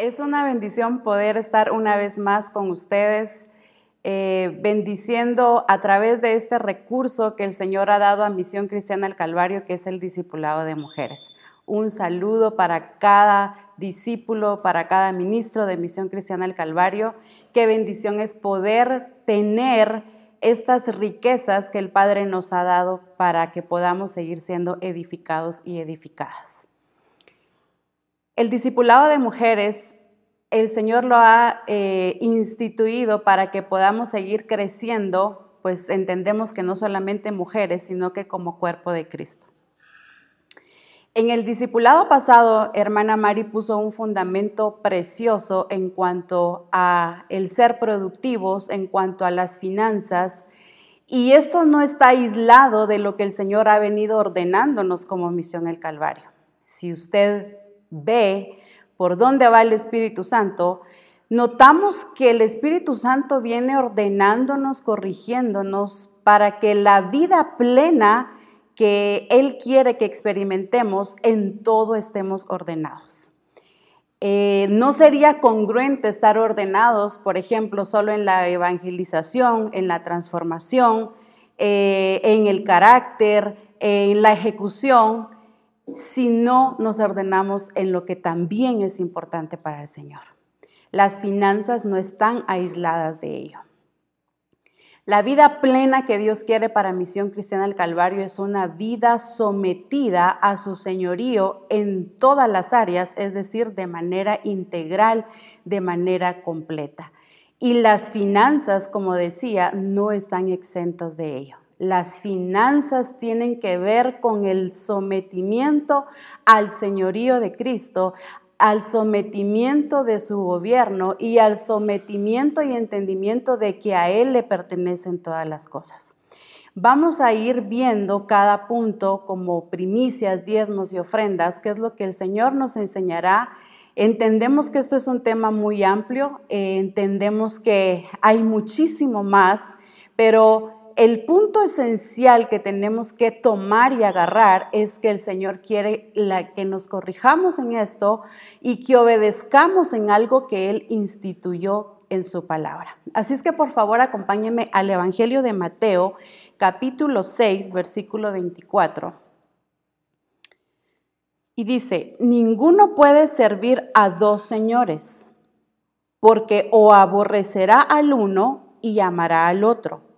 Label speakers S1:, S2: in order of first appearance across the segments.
S1: Es una bendición poder estar una vez más con ustedes, eh, bendiciendo a través de este recurso que el Señor ha dado a Misión Cristiana al Calvario, que es el discipulado de mujeres. Un saludo para cada discípulo, para cada ministro de Misión Cristiana al Calvario. Qué bendición es poder tener estas riquezas que el Padre nos ha dado para que podamos seguir siendo edificados y edificadas. El discipulado de mujeres, el Señor lo ha eh, instituido para que podamos seguir creciendo, pues entendemos que no solamente mujeres, sino que como cuerpo de Cristo. En el discipulado pasado, hermana Mari puso un fundamento precioso en cuanto a el ser productivos, en cuanto a las finanzas, y esto no está aislado de lo que el Señor ha venido ordenándonos como misión el Calvario. Si usted ve por dónde va el Espíritu Santo, notamos que el Espíritu Santo viene ordenándonos, corrigiéndonos para que la vida plena que Él quiere que experimentemos, en todo estemos ordenados. Eh, no sería congruente estar ordenados, por ejemplo, solo en la evangelización, en la transformación, eh, en el carácter, en la ejecución, si no nos ordenamos en lo que también es importante para el Señor. Las finanzas no están aisladas de ello. La vida plena que Dios quiere para Misión Cristiana del Calvario es una vida sometida a su señorío en todas las áreas, es decir, de manera integral, de manera completa. Y las finanzas, como decía, no están exentos de ello. Las finanzas tienen que ver con el sometimiento al señorío de Cristo, al sometimiento de su gobierno y al sometimiento y entendimiento de que a Él le pertenecen todas las cosas. Vamos a ir viendo cada punto como primicias, diezmos y ofrendas, que es lo que el Señor nos enseñará. Entendemos que esto es un tema muy amplio, eh, entendemos que hay muchísimo más, pero el punto esencial que tenemos que tomar y agarrar es que el Señor quiere que nos corrijamos en esto y que obedezcamos en algo que Él instituyó en su palabra. Así es que por favor acompáñenme al Evangelio de Mateo, capítulo 6, versículo 24. Y dice, ninguno puede servir a dos señores, porque o aborrecerá al uno y amará al otro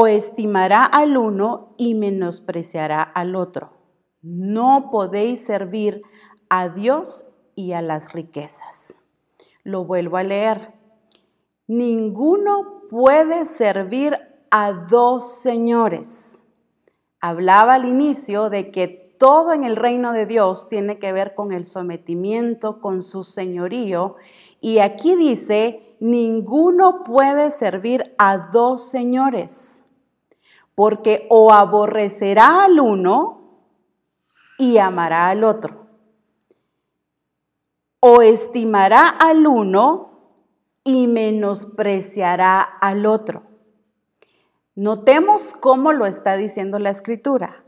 S1: o estimará al uno y menospreciará al otro. No podéis servir a Dios y a las riquezas. Lo vuelvo a leer. Ninguno puede servir a dos señores. Hablaba al inicio de que todo en el reino de Dios tiene que ver con el sometimiento, con su señorío. Y aquí dice, ninguno puede servir a dos señores porque o aborrecerá al uno y amará al otro, o estimará al uno y menospreciará al otro. Notemos cómo lo está diciendo la escritura.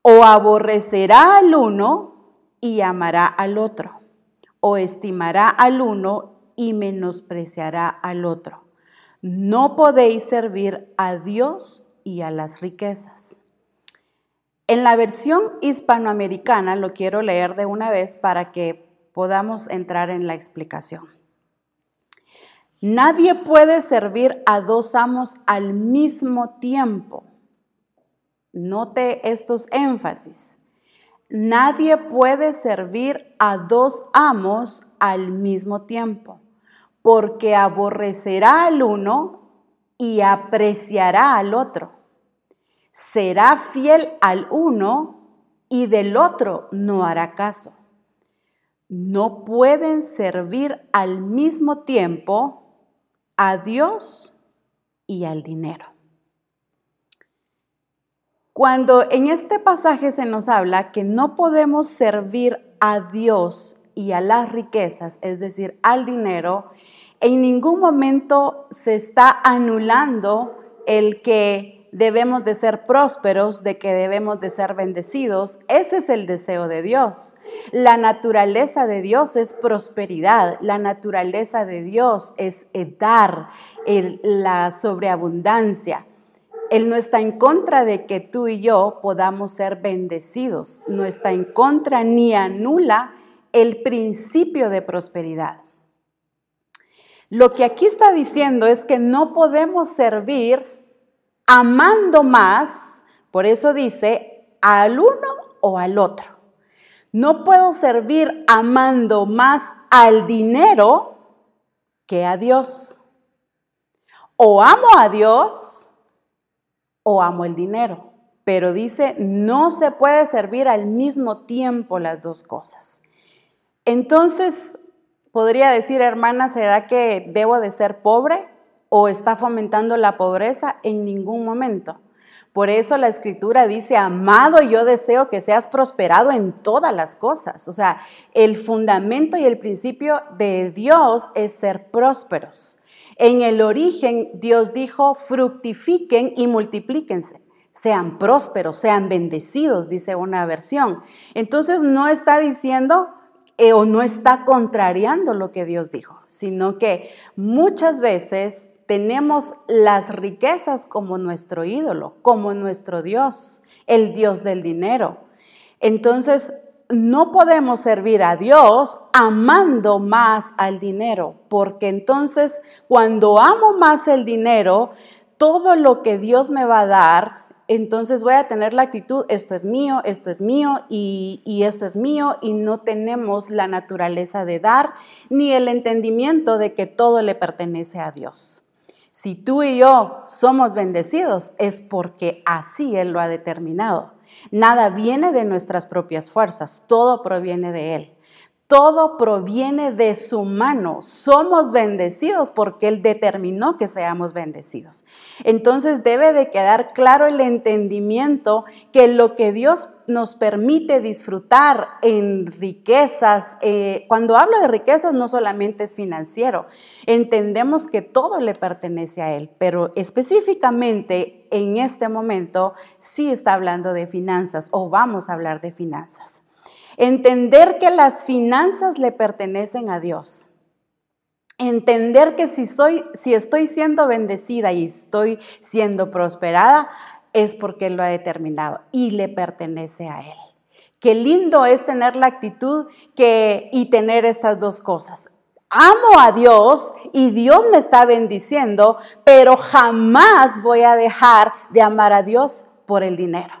S1: O aborrecerá al uno y amará al otro, o estimará al uno y menospreciará al otro. No podéis servir a Dios y a las riquezas. En la versión hispanoamericana lo quiero leer de una vez para que podamos entrar en la explicación. Nadie puede servir a dos amos al mismo tiempo. Note estos énfasis. Nadie puede servir a dos amos al mismo tiempo, porque aborrecerá al uno y apreciará al otro será fiel al uno y del otro no hará caso. No pueden servir al mismo tiempo a Dios y al dinero. Cuando en este pasaje se nos habla que no podemos servir a Dios y a las riquezas, es decir, al dinero, en ningún momento se está anulando el que debemos de ser prósperos, de que debemos de ser bendecidos. Ese es el deseo de Dios. La naturaleza de Dios es prosperidad, la naturaleza de Dios es dar, la sobreabundancia. Él no está en contra de que tú y yo podamos ser bendecidos, no está en contra ni anula el principio de prosperidad. Lo que aquí está diciendo es que no podemos servir amando más, por eso dice, al uno o al otro. No puedo servir amando más al dinero que a Dios. O amo a Dios o amo el dinero. Pero dice, no se puede servir al mismo tiempo las dos cosas. Entonces, podría decir, hermana, ¿será que debo de ser pobre o está fomentando la pobreza? En ningún momento. Por eso la escritura dice, amado, yo deseo que seas prosperado en todas las cosas. O sea, el fundamento y el principio de Dios es ser prósperos. En el origen Dios dijo, fructifiquen y multiplíquense. Sean prósperos, sean bendecidos, dice una versión. Entonces no está diciendo eh, o no está contrariando lo que Dios dijo, sino que muchas veces tenemos las riquezas como nuestro ídolo, como nuestro Dios, el Dios del dinero. Entonces, no podemos servir a Dios amando más al dinero, porque entonces cuando amo más el dinero, todo lo que Dios me va a dar entonces voy a tener la actitud, esto es mío, esto es mío y, esto es mío y no tenemos la naturaleza de dar ni el entendimiento de que todo le pertenece a Dios. Si tú y yo somos bendecidos es porque así Él lo ha determinado. Nada viene de nuestras propias fuerzas, todo proviene de Él. Todo proviene de su mano. Somos bendecidos porque Él determinó que seamos bendecidos. Entonces debe de quedar claro el entendimiento que lo que Dios nos permite disfrutar en riquezas, eh, cuando hablo de riquezas no solamente es financiero, entendemos que todo le pertenece a Él, pero específicamente en este momento sí está hablando de finanzas o vamos a hablar de finanzas. Entender que las finanzas le pertenecen a Dios. Entender que si, soy, si estoy siendo bendecida y estoy siendo prosperada, es porque Él lo ha determinado y le pertenece a Él. Qué lindo es tener la actitud que, y tener estas dos cosas. Amo a Dios y Dios me está bendiciendo, pero jamás voy a dejar de amar a Dios por el dinero.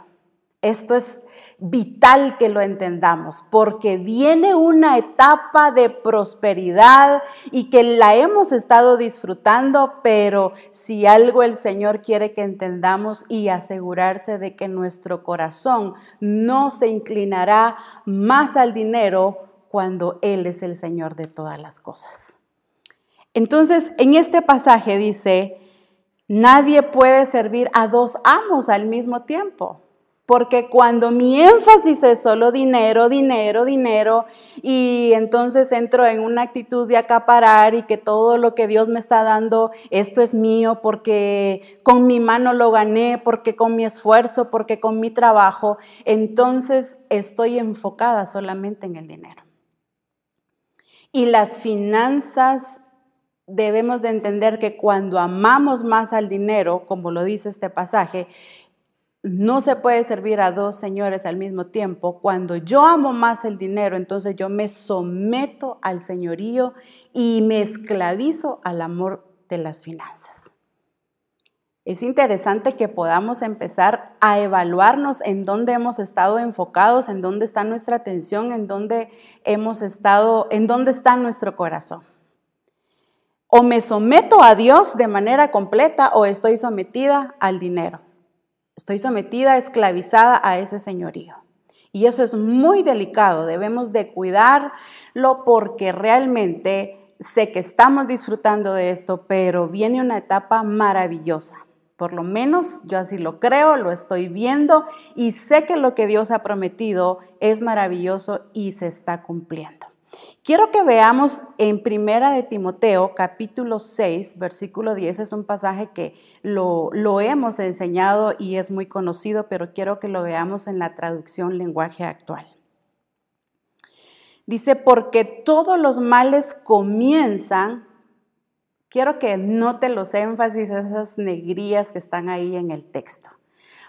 S1: Esto es vital que lo entendamos, porque viene una etapa de prosperidad y que la hemos estado disfrutando, pero si algo el Señor quiere que entendamos y asegurarse de que nuestro corazón no se inclinará más al dinero cuando Él es el Señor de todas las cosas. Entonces, en este pasaje dice, nadie puede servir a dos amos al mismo tiempo. Porque cuando mi énfasis es solo dinero, dinero, dinero, y entonces entro en una actitud de acaparar y que todo lo que Dios me está dando, esto es mío porque con mi mano lo gané, porque con mi esfuerzo, porque con mi trabajo, entonces estoy enfocada solamente en el dinero. Y las finanzas debemos de entender que cuando amamos más al dinero, como lo dice este pasaje, no se puede servir a dos señores al mismo tiempo. Cuando yo amo más el dinero, entonces yo me someto al señorío y me esclavizo al amor de las finanzas. Es interesante que podamos empezar a evaluarnos en dónde hemos estado enfocados, en dónde está nuestra atención, en dónde hemos estado, en dónde está nuestro corazón. O me someto a Dios de manera completa o estoy sometida al dinero. Estoy sometida, esclavizada a ese señorío. Y eso es muy delicado, debemos de cuidarlo porque realmente sé que estamos disfrutando de esto, pero viene una etapa maravillosa. Por lo menos yo así lo creo, lo estoy viendo y sé que lo que Dios ha prometido es maravilloso y se está cumpliendo. Quiero que veamos en Primera de Timoteo, capítulo 6, versículo 10. Es un pasaje que lo, lo, hemos enseñado y es muy conocido, pero quiero que lo veamos en la traducción lenguaje actual. Dice, porque todos los males comienzan, quiero que note los énfasis, esas negrías que están ahí en el texto.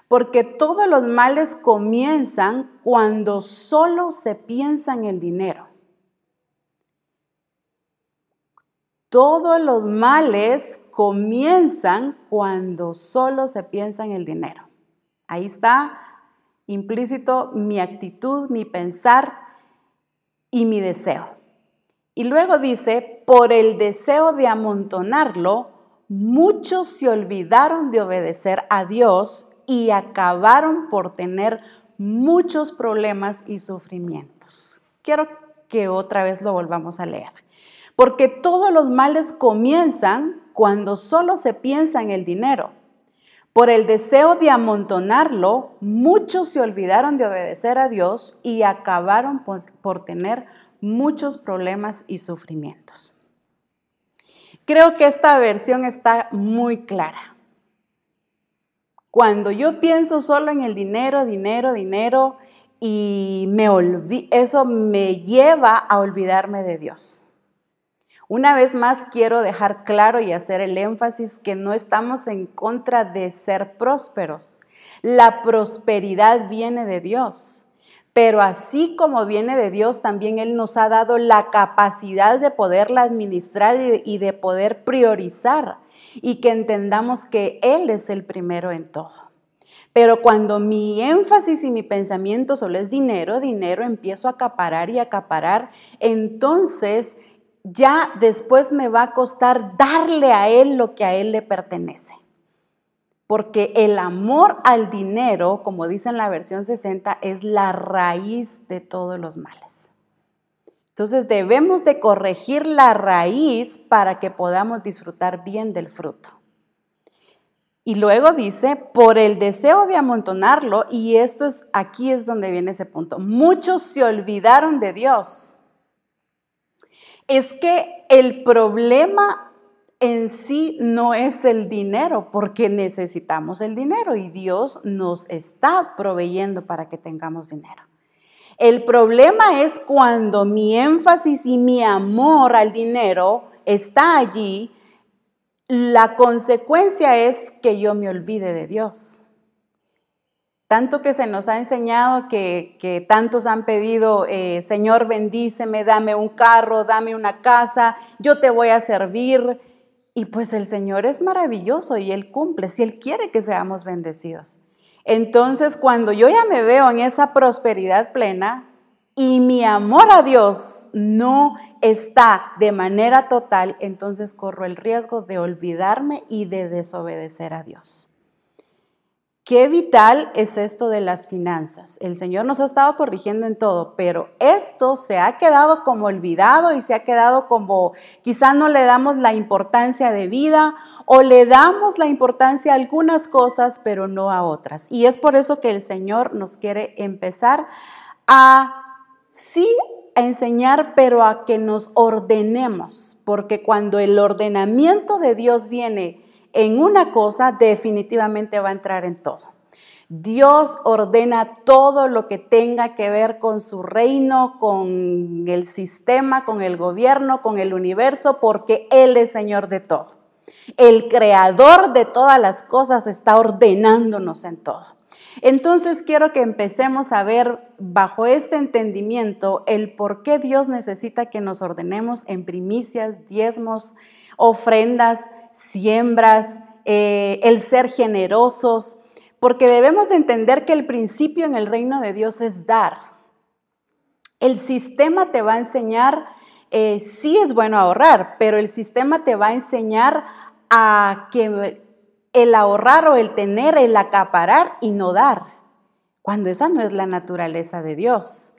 S1: Porque todos los males comienzan cuando solo se piensa en el dinero. Todos los males comienzan cuando solo se piensa en el dinero. Ahí está implícito mi actitud, mi pensar y mi deseo. Y luego dice, por el deseo de amontonarlo, muchos se olvidaron de obedecer a Dios y acabaron por tener muchos problemas y sufrimientos. Quiero que otra vez lo volvamos a leer porque todos los males comienzan cuando solo se piensa en el dinero. Por el deseo de amontonarlo, muchos se olvidaron de obedecer a Dios y acabaron por, tener muchos problemas y sufrimientos. Creo que esta versión está muy clara. Cuando yo pienso solo en el dinero, dinero, dinero, y me eso me lleva a olvidarme de Dios. Una vez más quiero dejar claro y hacer el énfasis que no estamos en contra de ser prósperos. La prosperidad viene de Dios. Pero así como viene de Dios, también Él nos ha dado la capacidad de poderla administrar y de poder priorizar y que entendamos que Él es el primero en todo. Pero cuando mi énfasis y mi pensamiento solo es dinero, dinero, empiezo a acaparar y acaparar, entonces ya después me va a costar darle a Él lo que a Él le pertenece. Porque el amor al dinero, como dice en la versión 60, es la raíz de todos los males. Entonces debemos de corregir la raíz para que podamos disfrutar bien del fruto. Y luego dice, por el deseo de amontonarlo, y esto es, aquí es donde viene ese punto, muchos se olvidaron de Dios es que el problema en sí no es el dinero, porque necesitamos el dinero y Dios nos está proveyendo para que tengamos dinero. El problema es cuando mi énfasis y mi amor al dinero está allí, la consecuencia es que yo me olvide de Dios. Tanto que se nos ha enseñado que, tantos han pedido, eh, Señor, bendíceme, dame un carro, dame una casa, yo te voy a servir. Y pues el Señor es maravilloso y Él cumple, si Él quiere que seamos bendecidos. Entonces, cuando yo ya me veo en esa prosperidad plena y mi amor a Dios no está de manera total, entonces corro el riesgo de olvidarme y de desobedecer a Dios. Qué vital es esto de las finanzas. El Señor nos ha estado corrigiendo en todo, pero esto se ha quedado como olvidado y se ha quedado como quizá no le damos la importancia de vida o le damos la importancia a algunas cosas, pero no a otras. Y es por eso que el Señor nos quiere empezar a sí a enseñar, pero a que nos ordenemos, porque cuando el ordenamiento de Dios viene, en una cosa, definitivamente va a entrar en todo. Dios ordena todo lo que tenga que ver con su reino, con el sistema, con el gobierno, con el universo, porque Él es Señor de todo. El creador de todas las cosas está ordenándonos en todo. Entonces quiero que empecemos a ver bajo este entendimiento el por qué Dios necesita que nos ordenemos en primicias, diezmos, ofrendas, siembras, eh, el ser generosos, porque debemos de entender que el principio en el reino de Dios es dar. El sistema te va a enseñar, eh, sí es bueno ahorrar, pero el sistema te va a enseñar a que el ahorrar o el tener, el acaparar y no dar, cuando esa no es la naturaleza de Dios.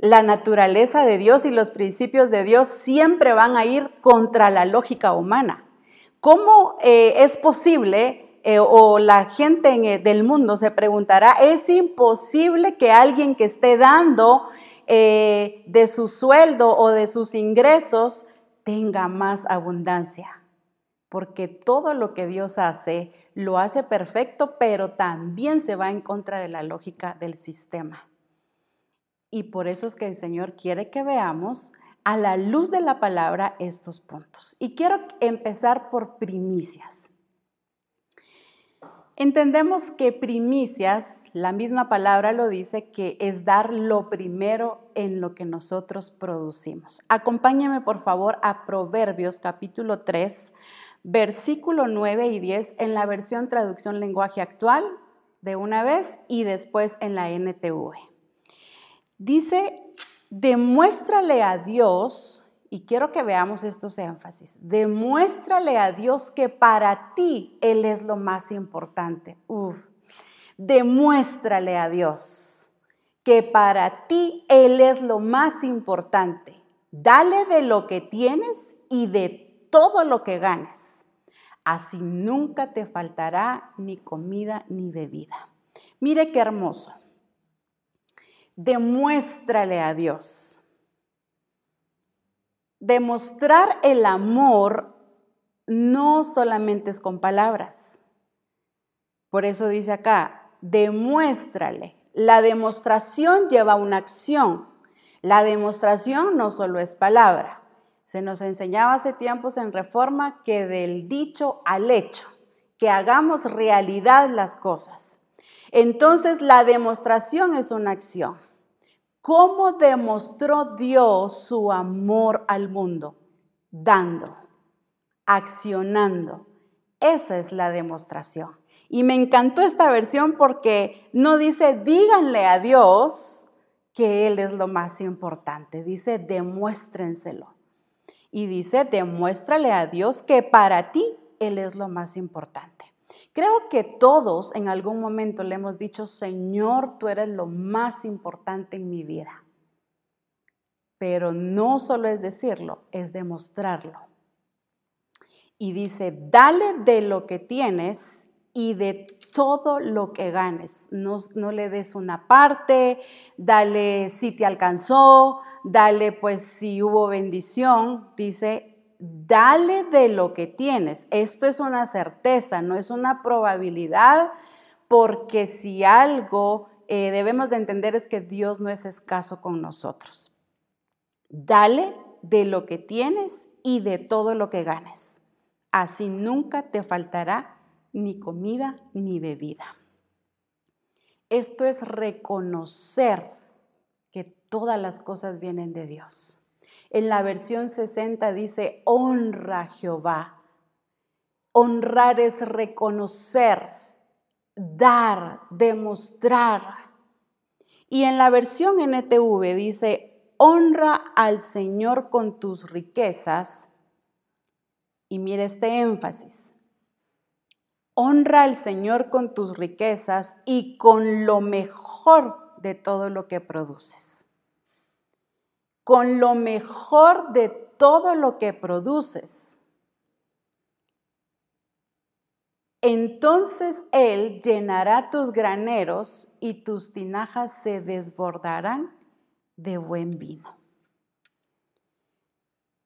S1: La naturaleza de Dios y los principios de Dios siempre van a ir contra la lógica humana. ¿Cómo eh, es posible eh, o la gente del mundo se preguntará, es imposible que alguien que esté dando eh, de su sueldo o de sus ingresos tenga más abundancia. Porque todo lo que Dios hace, lo hace perfecto, pero también se va en contra de la lógica del sistema. Y por eso es que el Señor quiere que veamos a la luz de la palabra estos puntos. Y quiero empezar por primicias. Entendemos que primicias, la misma palabra lo dice, que es dar lo primero en lo que nosotros producimos. Acompáñeme por favor a Proverbios capítulo 3, versículo 9 y 10 en la versión traducción lenguaje actual de una vez y después en la NTV. Dice, demuéstrale a Dios, y quiero que veamos estos énfasis, demuéstrale a Dios que para ti Él es lo más importante. Demuéstrale a Dios que para ti Él es lo más importante. Dale de lo que tienes y de todo lo que ganes. Así nunca te faltará ni comida ni bebida. Mire qué hermoso demuéstrale a Dios. Demostrar el amor no solamente es con palabras. Por eso dice acá, demuéstrale. La demostración lleva una acción. La demostración no solo es palabra. Se nos enseñaba hace tiempos en reforma que del dicho al hecho, que hagamos realidad las cosas. Entonces la demostración es una acción. ¿Cómo demostró Dios su amor al mundo? Dando, accionando. Esa es la demostración. Y me encantó esta versión porque no dice díganle a Dios que Él es lo más importante, dice demuéstrenselo. Y dice demuéstrale a Dios que para ti Él es lo más importante. Creo que todos en algún momento le hemos dicho, Señor, tú eres lo más importante en mi vida. Pero no solo es decirlo, es demostrarlo. Y dice, dale de lo que tienes y de todo lo que ganes. No, no, le des una parte, dale si te alcanzó, dale pues si hubo bendición. Dice, dale de lo que tienes. Esto es una certeza, no es una probabilidad, porque si algo eh, debemos de entender es que Dios no es escaso con nosotros. Dale de lo que tienes y de todo lo que ganes. Así nunca te faltará ni comida ni bebida. Esto es reconocer que todas las cosas vienen de Dios. En la versión 60 dice, honra a Jehová. Honrar es reconocer, dar, demostrar. Y en la versión NTV dice, honra al Señor con tus riquezas. Y mire este énfasis. Honra al Señor con tus riquezas y con lo mejor de todo lo que produces con lo mejor de todo lo que produces. Entonces Él llenará tus graneros y tus tinajas se desbordarán de buen vino.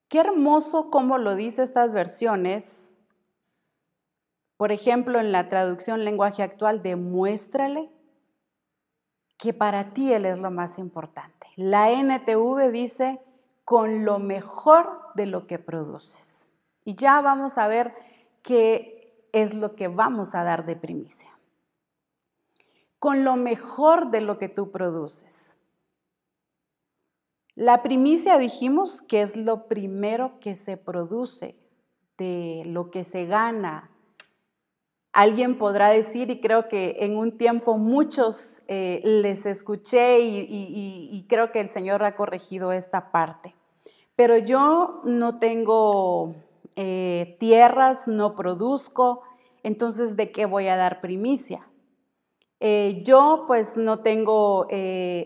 S1: Qué hermoso como lo dice estas versiones. Por ejemplo, en la traducción lenguaje actual, demuéstrale que para ti Él es lo más importante. La NTV dice con lo mejor de lo que produces. Y ya vamos a ver qué es lo que vamos a dar de primicia. Con lo mejor de lo que tú produces. La primicia dijimos que es lo primero que se produce, de lo que se gana, alguien podrá decir, y creo que en un tiempo muchos eh, les escuché y, creo que el Señor ha corregido esta parte, pero yo no tengo eh, tierras, no produzco, entonces ¿de qué voy a dar primicia? Eh, yo pues no tengo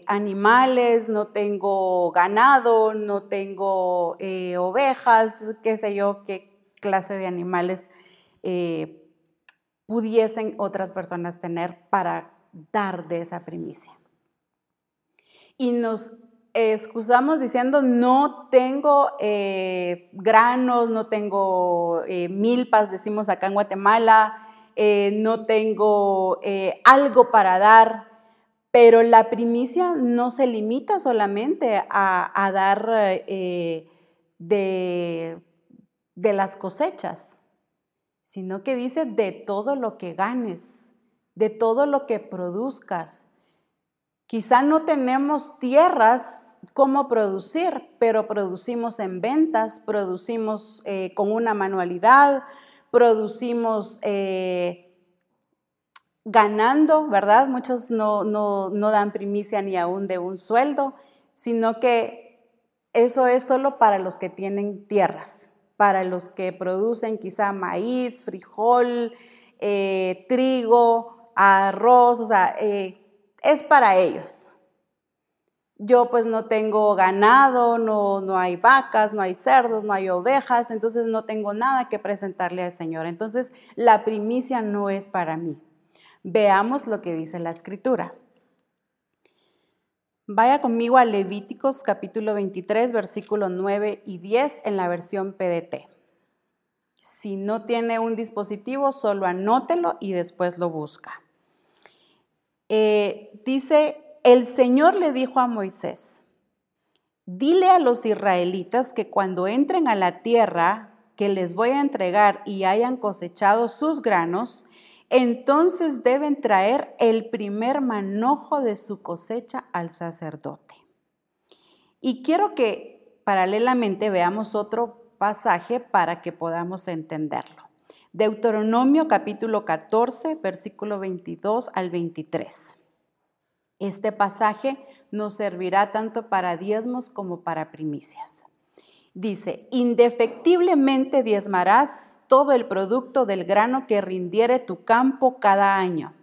S1: animales, no tengo ganado, no tengo ovejas, qué sé yo, qué clase de animales pudiesen otras personas tener para dar de esa primicia. Y nos excusamos diciendo no tengo eh, granos, no tengo eh, milpas, decimos acá en Guatemala, eh, no tengo algo para dar, pero la primicia no se limita solamente a, dar de, de las cosechas, sino que dice de todo lo que ganes, de todo lo que produzcas. Quizá no tenemos tierras cómo producir, pero producimos en ventas, producimos eh, con una manualidad, producimos eh, ganando, ¿verdad? Muchos no, no, dan primicia ni aún de un sueldo, sino que eso es solo para los que tienen tierras, para los que producen quizá maíz, frijol, eh, trigo, arroz, o sea, es para ellos. Yo pues no tengo ganado, no, no hay vacas, no hay cerdos, no hay ovejas, entonces no tengo nada que presentarle al Señor. Entonces la primicia no es para mí. Veamos lo que dice la escritura. Vaya conmigo a Levíticos capítulo 23, versículo 9 y 10 en la versión PDT. Si no tiene un dispositivo, solo anótelo y después lo busca. Eh, dice el Señor le dijo a Moisés, dile a los israelitas que cuando entren a la tierra que les voy a entregar y hayan cosechado sus granos, entonces deben traer el primer manojo de su cosecha al sacerdote. Y quiero que paralelamente veamos otro pasaje para que podamos entenderlo. Deuteronomio capítulo 14, versículo 22 al 23. Este pasaje nos servirá tanto para diezmos como para primicias. Dice, indefectiblemente diezmarás todo el producto del grano que rindiere tu campo cada año,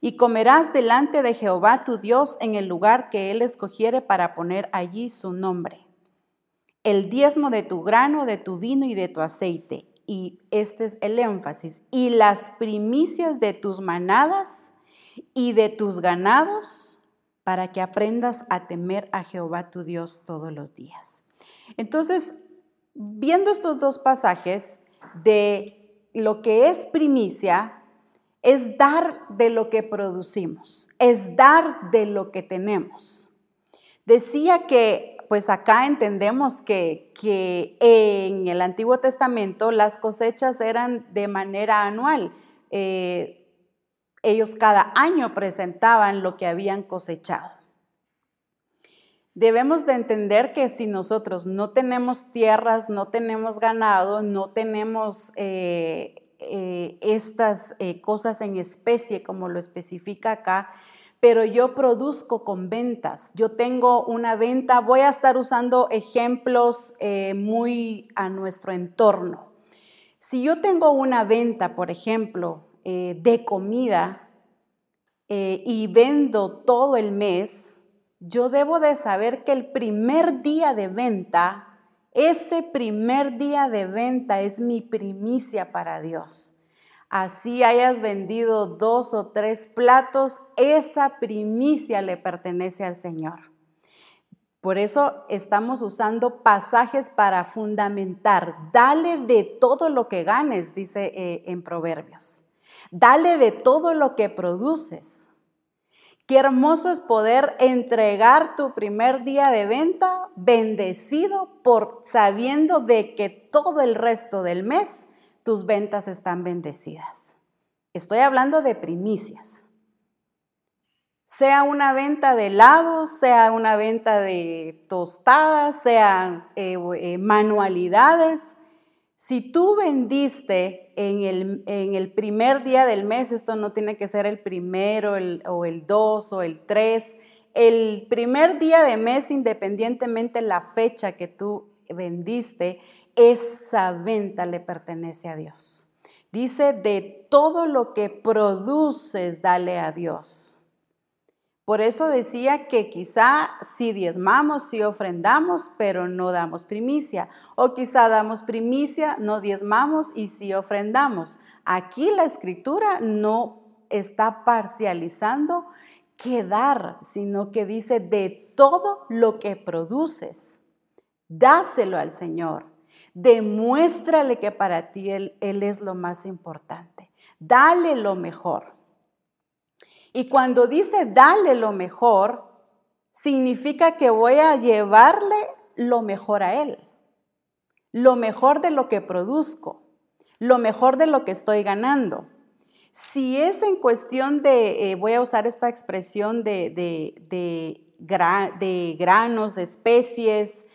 S1: y comerás delante de Jehová tu Dios en el lugar que él escogiere para poner allí su nombre. El diezmo de tu grano, de tu vino y de tu aceite, y este es el énfasis, y las primicias de tus manadas y de tus ganados para que aprendas a temer a Jehová tu Dios todos los días. Entonces, viendo estos dos pasajes de lo que es primicia, es dar de lo que producimos, es dar de lo que tenemos. Decía que, pues acá entendemos que, en el Antiguo Testamento las cosechas eran de manera anual. Eh, ellos cada año presentaban lo que habían cosechado. Debemos de entender que si nosotros no tenemos tierras, no tenemos ganado, no tenemos eh, eh, estas eh, cosas en especie como lo especifica acá, pero yo produzco con ventas. Yo tengo una venta, voy a estar usando ejemplos muy a nuestro entorno. Si yo tengo una venta, por ejemplo, de comida y vendo todo el mes, yo debo de saber que el primer día de venta, ese primer día de venta es mi primicia para Dios. Así hayas vendido dos o tres platos, esa primicia le pertenece al Señor. Por eso estamos usando pasajes para fundamentar. Dale de todo lo que ganes, dice eh, en Proverbios. Dale de todo lo que produces. Qué hermoso es poder entregar tu primer día de venta bendecido por sabiendo de que todo el resto del mes tus ventas están bendecidas. Estoy hablando de primicias. Sea una venta de helados, sea una venta de tostadas, sean eh, eh, manualidades, si tú vendiste en el, en el, primer día del mes, esto no tiene que ser el primero o el dos o el tres, el primer día de mes, independientemente la fecha que tú vendiste, esa venta le pertenece a Dios. Dice, de todo lo que produces, dale a Dios. Por eso decía que quizá si diezmamos, si ofrendamos, pero no damos primicia. O quizá damos primicia, no diezmamos y si ofrendamos. Aquí la escritura no está parcializando qué dar, sino que dice de todo lo que produces, dáselo al Señor. Demuéstrale que para ti él es lo más importante. Dale lo mejor. Y cuando dice dale lo mejor, significa que voy a llevarle lo mejor a Él, lo mejor de lo que produzco, lo mejor de lo que estoy ganando. Si es en cuestión de, eh, voy a usar esta expresión de, de, granos, de especies,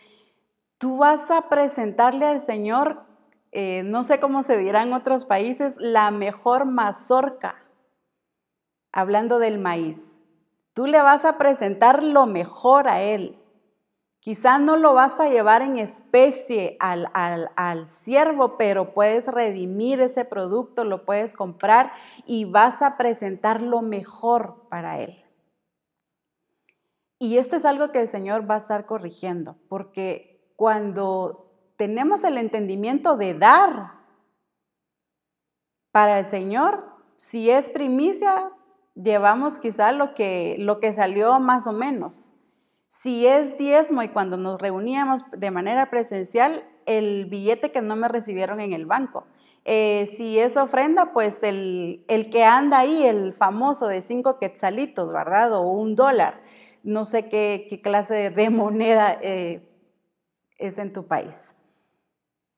S1: tú vas a presentarle al Señor, eh, no sé cómo se dirá en otros países, la mejor mazorca, hablando del maíz. Tú le vas a presentar lo mejor a Él. Quizá no lo vas a llevar en especie al, al, siervo, pero puedes redimir ese producto, lo puedes comprar y vas a presentar lo mejor para él. Y esto es algo que el Señor va a estar corrigiendo, porque cuando tenemos el entendimiento de dar para el Señor, si es primicia, llevamos quizá lo que, lo que salió más o menos. Si es diezmo y cuando nos reuníamos de manera presencial, el billete que no me recibieron en el banco. Eh, si es ofrenda, pues el, que anda ahí, el famoso de cinco quetzalitos, ¿verdad? O un dólar. No sé qué, clase de moneda eh, es en tu país.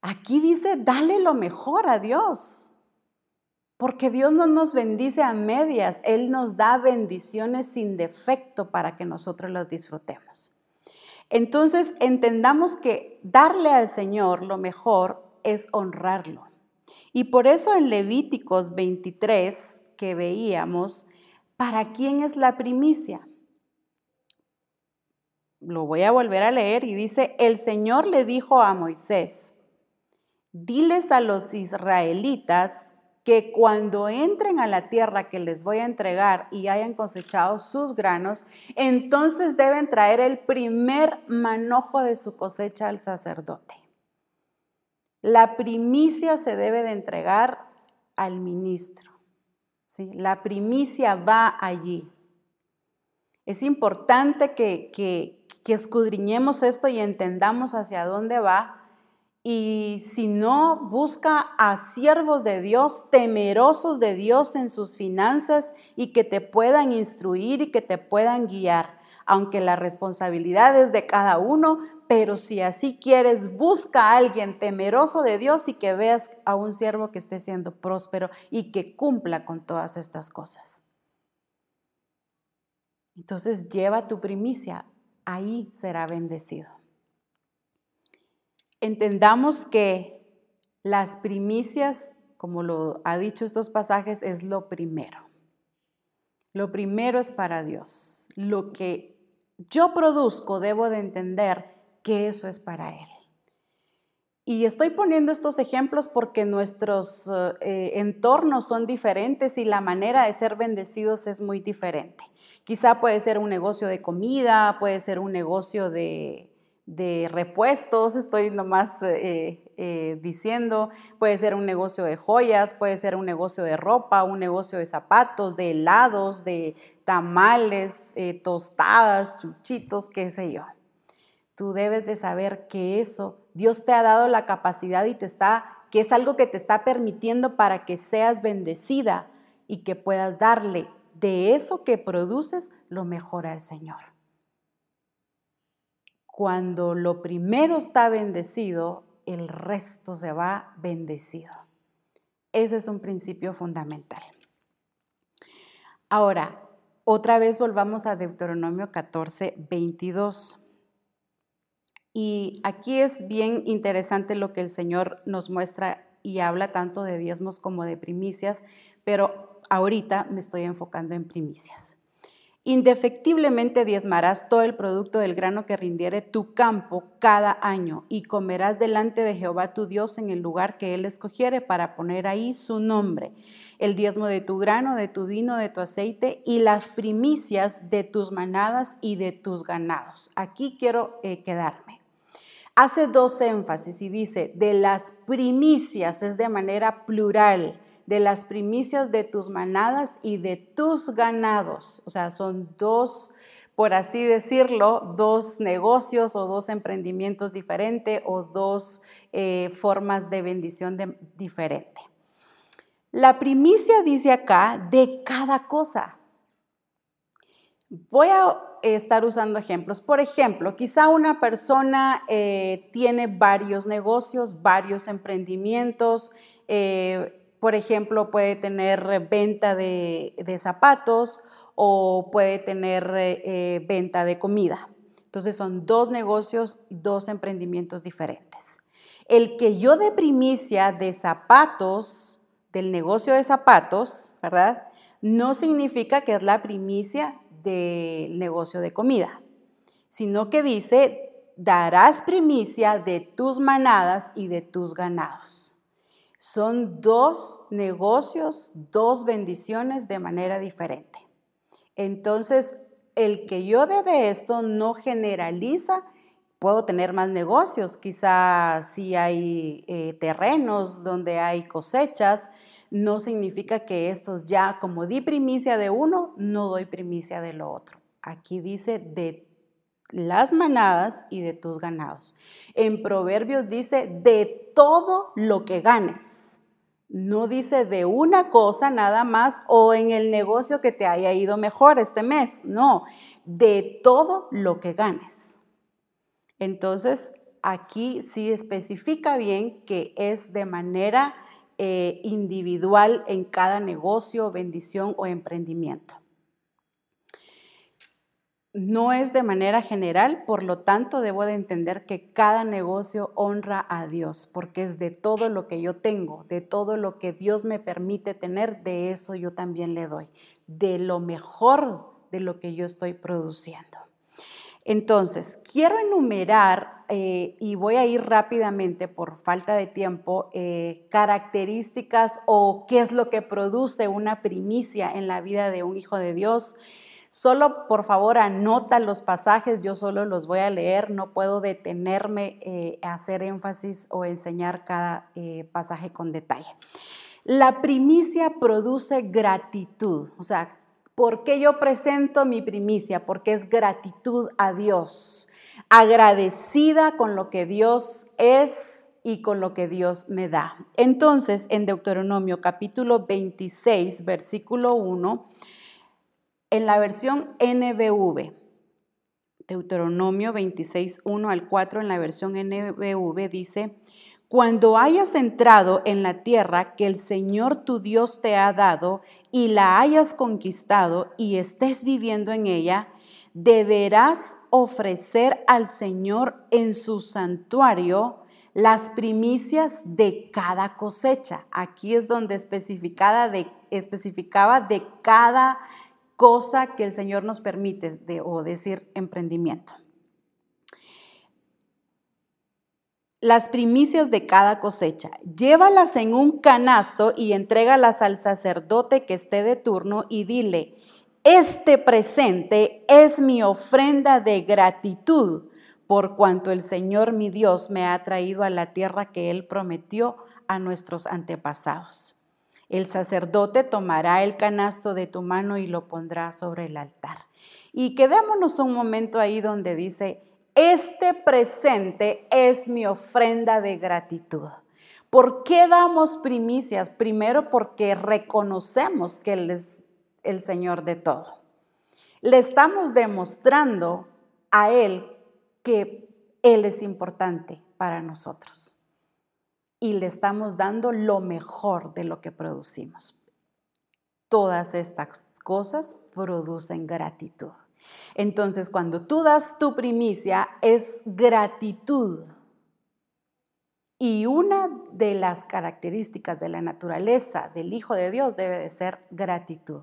S1: Aquí dice, dale lo mejor a Dios. Porque Dios no nos bendice a medias, Él nos da bendiciones sin defecto para que nosotros las disfrutemos. Entonces, entendamos que darle al Señor lo mejor es honrarlo. Y por eso en Levíticos 23, que veíamos, ¿para quién es la primicia? Lo voy a volver a leer y dice, el Señor le dijo a Moisés, diles a los israelitas que cuando entren a la tierra que les voy a entregar y hayan cosechado sus granos, entonces deben traer el primer manojo de su cosecha al sacerdote. La primicia se debe de entregar al ministro. ¿sí? La primicia va allí. Es importante que, que, que escudriñemos esto y entendamos hacia dónde va y si no, busca a siervos de Dios, temerosos de Dios en sus finanzas y que te puedan instruir y que te puedan guiar. Aunque la responsabilidad es de cada uno, pero si así quieres, busca a alguien temeroso de Dios y que veas a un siervo que esté siendo próspero y que cumpla con todas estas cosas. Entonces lleva tu primicia, ahí será bendecido entendamos que las primicias, como lo ha dicho estos pasajes, es lo primero. Lo primero es para Dios. Lo que yo produzco, debo de entender que eso es para Él. Y estoy poniendo estos ejemplos porque nuestros eh, entornos son diferentes y la manera de ser bendecidos es muy diferente. Quizá puede ser un negocio de comida, puede ser un negocio de, de repuestos, estoy nomás eh, eh, diciendo, puede ser un negocio de joyas, puede ser un negocio de ropa, un negocio de zapatos, de helados, de tamales, eh, tostadas, chuchitos, qué sé yo. Tú debes de saber que eso, Dios te ha dado la capacidad y te está, que es algo que te está permitiendo para que seas bendecida y que puedas darle de eso que produces lo mejor al Señor cuando lo primero está bendecido, el resto se va bendecido. Ese es un principio fundamental. Ahora, otra vez volvamos a Deuteronomio 14, 22. Y aquí es bien interesante lo que el Señor nos muestra y habla tanto de diezmos como de primicias, pero ahorita me estoy enfocando en primicias. Indefectiblemente diezmarás todo el producto del grano que rindiere tu campo cada año y comerás delante de Jehová tu Dios en el lugar que él escogiere para poner ahí su nombre. El diezmo de tu grano, de tu vino, de tu aceite y las primicias de tus manadas y de tus ganados. Aquí quiero eh, quedarme. Hace dos énfasis y dice, de las primicias es de manera plural de las primicias de tus manadas y de tus ganados. O sea, son dos por así decirlo, dos negocios o dos emprendimientos diferentes o dos eh, formas de bendición diferente. La primicia dice acá de cada cosa. Voy a estar usando ejemplos. Por ejemplo, quizá una persona eh, tiene varios negocios, varios emprendimientos. Eh, por ejemplo, puede tener venta de, zapatos o puede tener eh, venta de comida. Entonces son dos negocios, dos emprendimientos diferentes. El que yo de primicia de zapatos, del negocio de zapatos, ¿verdad? No significa que es la primicia del negocio de comida, sino que dice, darás primicia de tus manadas y de tus ganados. Son dos negocios, dos bendiciones de manera diferente. Entonces, el que yo dé de esto no generaliza, puedo tener más negocios, quizá si hay eh, terrenos donde hay cosechas, no significa que estos ya, como di primicia de uno, no doy primicia de lo otro. Aquí dice de las manadas y de tus ganados. En Proverbios dice de todo lo que ganes. No dice de una cosa nada más o en el negocio que te haya ido mejor este mes. No, de todo lo que ganes. Entonces, aquí sí especifica bien que es de manera eh, individual en cada negocio, bendición o emprendimiento. No es de manera general, por lo tanto debo de entender que cada negocio honra a Dios, porque es de todo lo que yo tengo, de todo lo que Dios me permite tener, de eso yo también le doy, de lo mejor de lo que yo estoy produciendo. Entonces, quiero enumerar, eh, y voy a ir rápidamente por falta de tiempo, eh, características o qué es lo que produce una primicia en la vida de un hijo de Dios. Solo, por favor, anota los pasajes, yo solo los voy a leer, no puedo detenerme eh, a hacer énfasis o enseñar cada pasaje con detalle. La primicia produce gratitud, o sea, ¿Por qué yo presento mi primicia? Porque es gratitud a Dios, agradecida con lo que Dios es y con lo que Dios me da. Entonces, en Deuteronomio capítulo 26, versículo 1, en la versión NBV, Deuteronomio 26, 1 al 4, en la versión NBV dice, cuando hayas entrado en la tierra que el Señor tu Dios te ha dado y la hayas conquistado y estés viviendo en ella, deberás ofrecer al Señor en su santuario las primicias de cada cosecha. Aquí es donde especificaba de, especificaba de cada cosa que el Señor nos permite, de, o decir emprendimiento. las primicias de cada cosecha. Llévalas en un canasto y entrégalas al sacerdote que esté de turno y dile, este presente es mi ofrenda de gratitud por cuanto el Señor mi Dios me ha traído a la tierra que Él prometió a nuestros antepasados. El sacerdote tomará el canasto de tu mano y lo pondrá sobre el altar. Y quedémonos un momento ahí donde dice, este presente es mi ofrenda de gratitud. ¿Por qué damos primicias? Primero porque reconocemos que Él es el Señor de todo. Le estamos demostrando a Él que Él es importante para nosotros. Y le estamos dando lo mejor de lo que producimos. Todas estas cosas producen gratitud. Entonces, cuando tú das tu primicia, es gratitud. Y una de las características de la naturaleza del Hijo de Dios debe de ser gratitud.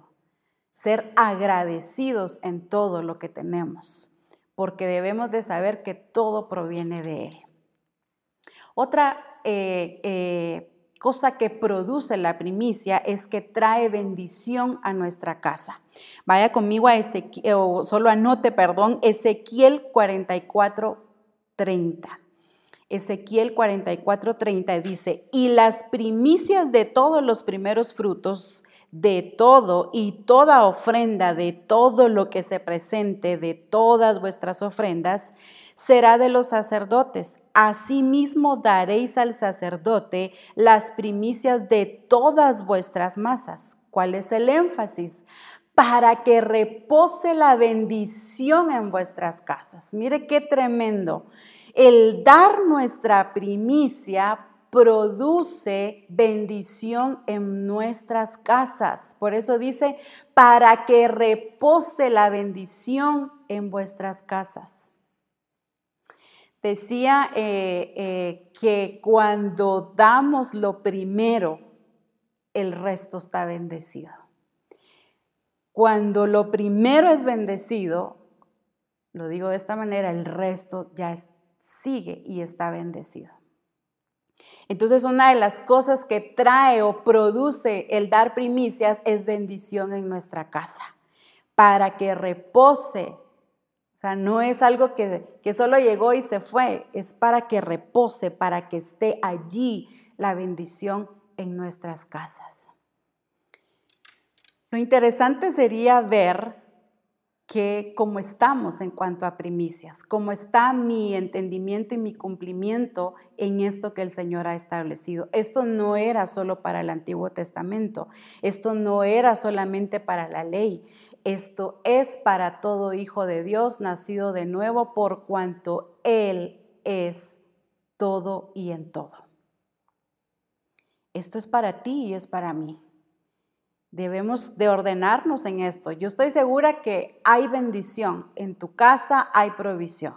S1: Ser agradecidos en todo lo que tenemos, porque debemos de saber que todo proviene de Él. Otra eh, eh, cosa que produce la primicia es que trae bendición a nuestra casa. Vaya conmigo a Ezequiel, o solo anote, perdón, Ezequiel 44, 30. Ezequiel 44, 30 dice, y las primicias de todos los primeros frutos de todo y toda ofrenda de todo lo que se presente, de todas vuestras ofrendas, será de los sacerdotes. Asimismo daréis al sacerdote las primicias de todas vuestras masas. ¿Cuál es el énfasis? Para que repose la bendición en vuestras casas. Mire qué tremendo. El dar nuestra primicia produce bendición en nuestras casas. Por eso dice, para que repose la bendición en vuestras casas. Decía eh, eh, que cuando damos lo primero, el resto está bendecido. Cuando lo primero es bendecido, lo digo de esta manera, el resto ya sigue y está bendecido. Entonces una de las cosas que trae o produce el dar primicias es bendición en nuestra casa, para que repose. O sea, no es algo que, que solo llegó y se fue, es para que repose, para que esté allí la bendición en nuestras casas. Lo interesante sería ver que cómo estamos en cuanto a primicias, cómo está mi entendimiento y mi cumplimiento en esto que el Señor ha establecido. Esto no era solo para el Antiguo Testamento, esto no era solamente para la ley, esto es para todo hijo de Dios nacido de nuevo por cuanto Él es todo y en todo. Esto es para ti y es para mí. Debemos de ordenarnos en esto. Yo estoy segura que hay bendición. En tu casa hay provisión.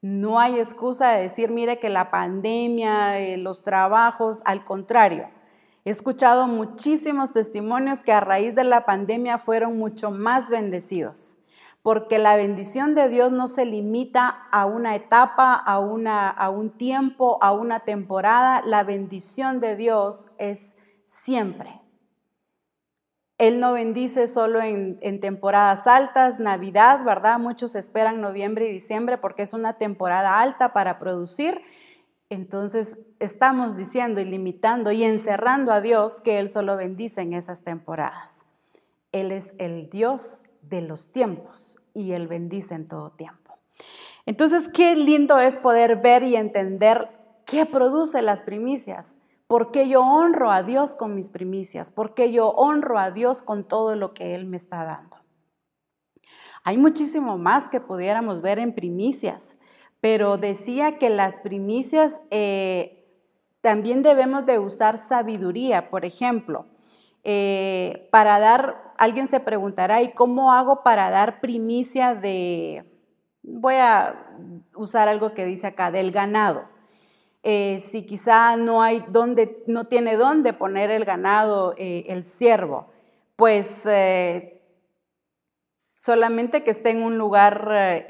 S1: No hay excusa de decir, mire que la pandemia, eh, los trabajos, al contrario. He escuchado muchísimos testimonios que a raíz de la pandemia fueron mucho más bendecidos, porque la bendición de Dios no se limita a una etapa, a, una, a un tiempo, a una temporada. La bendición de Dios es siempre. Él no bendice solo en, temporadas altas, Navidad, ¿verdad? Muchos esperan noviembre y diciembre porque es una temporada alta para producir. Entonces estamos diciendo y limitando y encerrando a Dios que Él solo bendice en esas temporadas. Él es el Dios de los tiempos y Él bendice en todo tiempo. Entonces, qué lindo es poder ver y entender qué produce las primicias. ¿Por qué yo honro a Dios con mis primicias? ¿Por qué yo honro a Dios con todo lo que Él me está dando? Hay muchísimo más que pudiéramos ver en primicias, pero decía que las primicias eh, también debemos de usar sabiduría. Por ejemplo, eh, para dar, alguien se preguntará, ¿y cómo hago para dar primicia de, voy a usar algo que dice acá, del ganado? Eh, si quizá no hay no tiene dónde poner el ganado, eh, el ciervo, pues eh, solamente que esté en un lugar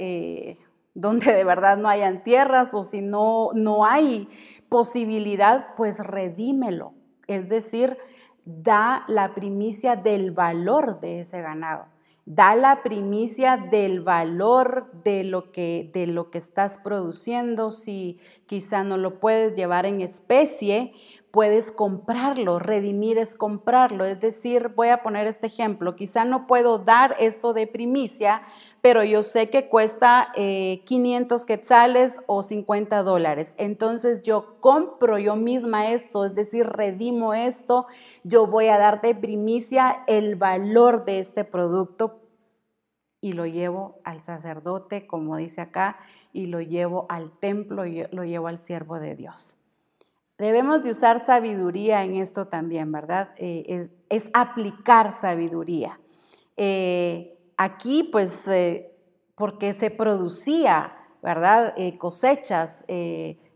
S1: donde de verdad no hayan tierras o si no, no hay posibilidad, pues redímelo. Es decir, da la primicia del valor de ese ganado da la primicia del valor de lo que, de lo que estás produciendo. Si quizá no lo puedes llevar en especie, puedes comprarlo. Redimir es comprarlo. Es decir, voy a poner este ejemplo. Quizá no puedo dar esto de primicia, pero yo sé que cuesta 500 eh, quetzales o 50 dólares. Entonces yo compro yo misma esto, es decir, redimo esto. Yo voy a dar de primicia el valor de este producto y lo llevo al sacerdote, como dice acá, y lo llevo al templo y lo llevo al siervo de Dios. Debemos de usar sabiduría en esto también, ¿verdad? Eh, es, aplicar sabiduría. Eh, aquí, pues, eh, porque se producía, ¿verdad? cosechas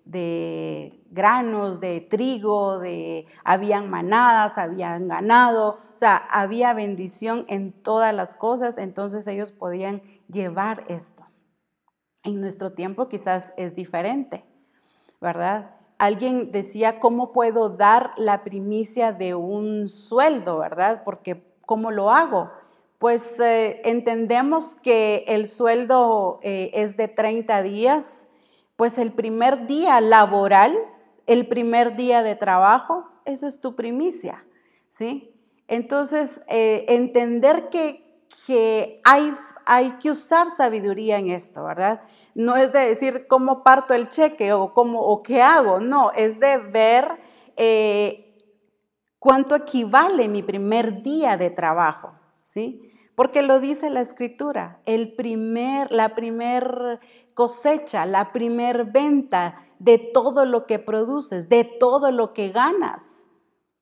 S1: de granos, de trigo, de habían manadas, habían ganado, o sea, había bendición en todas las cosas, entonces ellos podían llevar esto. En nuestro tiempo quizás es diferente, ¿verdad? Alguien decía, ¿cómo puedo dar la primicia de un sueldo, verdad? Porque, ¿cómo lo hago? Pues eh, entendemos que el sueldo eh, es de 30 días, pues el primer día laboral, el primer día de trabajo, esa es tu primicia, ¿sí? Entonces, eh, entender que, que hay, hay que usar sabiduría en esto, ¿verdad? No es de decir cómo parto el cheque o, cómo, o qué hago, no, es de ver cuánto equivale mi primer día de trabajo, ¿sí? Porque lo dice la escritura, el primer, la primer cosecha, la primer venta de todo lo que produces, de todo lo que ganas,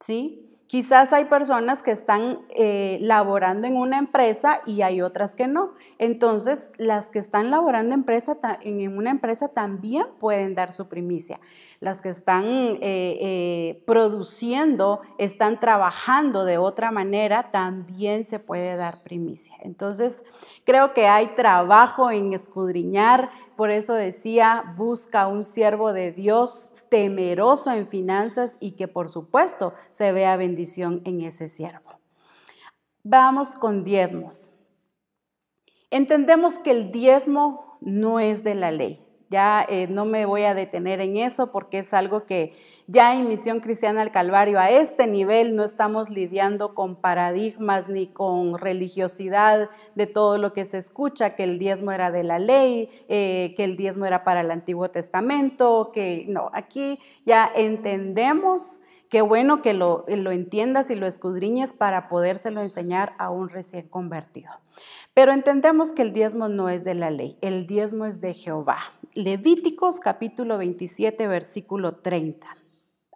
S1: ¿sí? Quizás hay personas que están eh, laborando en una empresa y hay otras que no. Entonces, las que están laborando en una empresa también pueden dar su primicia. Las que están eh, eh, produciendo, están trabajando de otra manera, también se puede dar primicia. Entonces, creo que hay trabajo en escudriñar. Por eso decía, busca un siervo de Dios temeroso en finanzas y que por supuesto se vea bendición en ese siervo. Vamos con diezmos. Entendemos que el diezmo no es de la ley. Ya eh, no me voy a detener en eso porque es algo que ya en Misión Cristiana al Calvario a este nivel no estamos lidiando con paradigmas ni con religiosidad de todo lo que se escucha, que el diezmo era de la ley, eh, que el diezmo era para el Antiguo Testamento, que no, aquí ya entendemos Qué bueno que lo, lo, entiendas y lo escudriñes para podérselo enseñar a un recién convertido. Pero entendemos que el diezmo no es de la ley, el diezmo es de Jehová. Levíticos capítulo 27, versículo 30.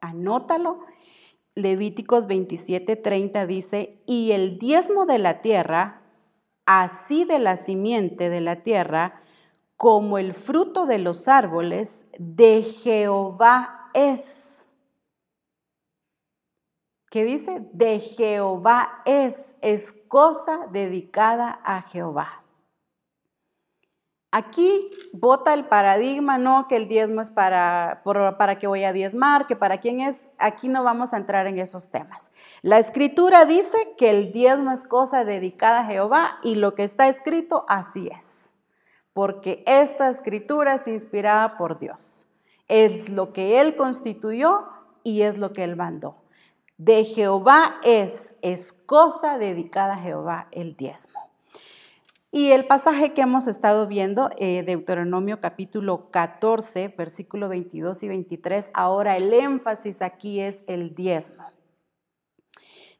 S1: Anótalo. Levíticos 27, 30 dice, y el diezmo de la tierra, así de la simiente de la tierra, como el fruto de los árboles, de Jehová es. ¿Qué dice? De Jehová es, es cosa dedicada a Jehová. Aquí vota el paradigma, no que el diezmo es para, para que voy a diezmar, que para quién es. Aquí no vamos a entrar en esos temas. La escritura dice que el diezmo es cosa dedicada a Jehová y lo que está escrito así es. Porque esta escritura es inspirada por Dios. Es lo que Él constituyó y es lo que Él mandó. De Jehová es, es cosa dedicada a Jehová el diezmo. Y el pasaje que hemos estado viendo, eh, Deuteronomio capítulo 14, versículo 22 y 23, ahora el énfasis aquí es el diezmo.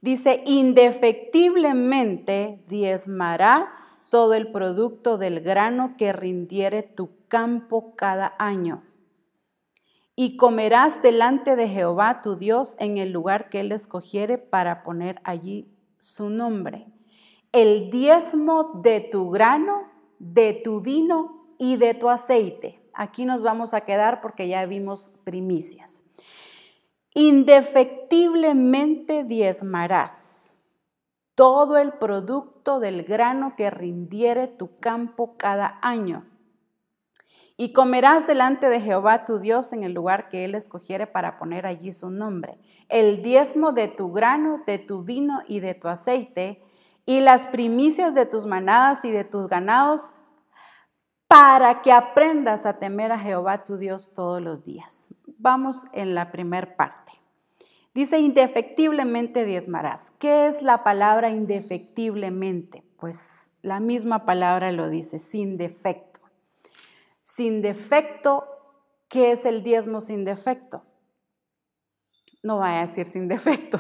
S1: Dice, indefectiblemente diezmarás todo el producto del grano que rindiere tu campo cada año. Y comerás delante de Jehová tu Dios en el lugar que él escogiere para poner allí su nombre el diezmo de tu grano, de tu vino y de tu aceite. Aquí nos vamos a quedar porque ya vimos primicias. Indefectiblemente diezmarás todo el producto del grano que rindiere tu campo cada año. Y comerás delante de Jehová tu Dios en el lugar que él escogiere para poner allí su nombre. El diezmo de tu grano, de tu vino y de tu aceite, y las primicias de tus manadas y de tus ganados, para que aprendas a temer a Jehová tu Dios todos los días. Vamos en la primer parte. Dice, indefectiblemente diezmarás. ¿Qué es la palabra indefectiblemente? Pues la misma palabra lo dice, sin defecto. Sin defecto, ¿qué es el diezmo sin defecto? No vaya a decir sin defecto.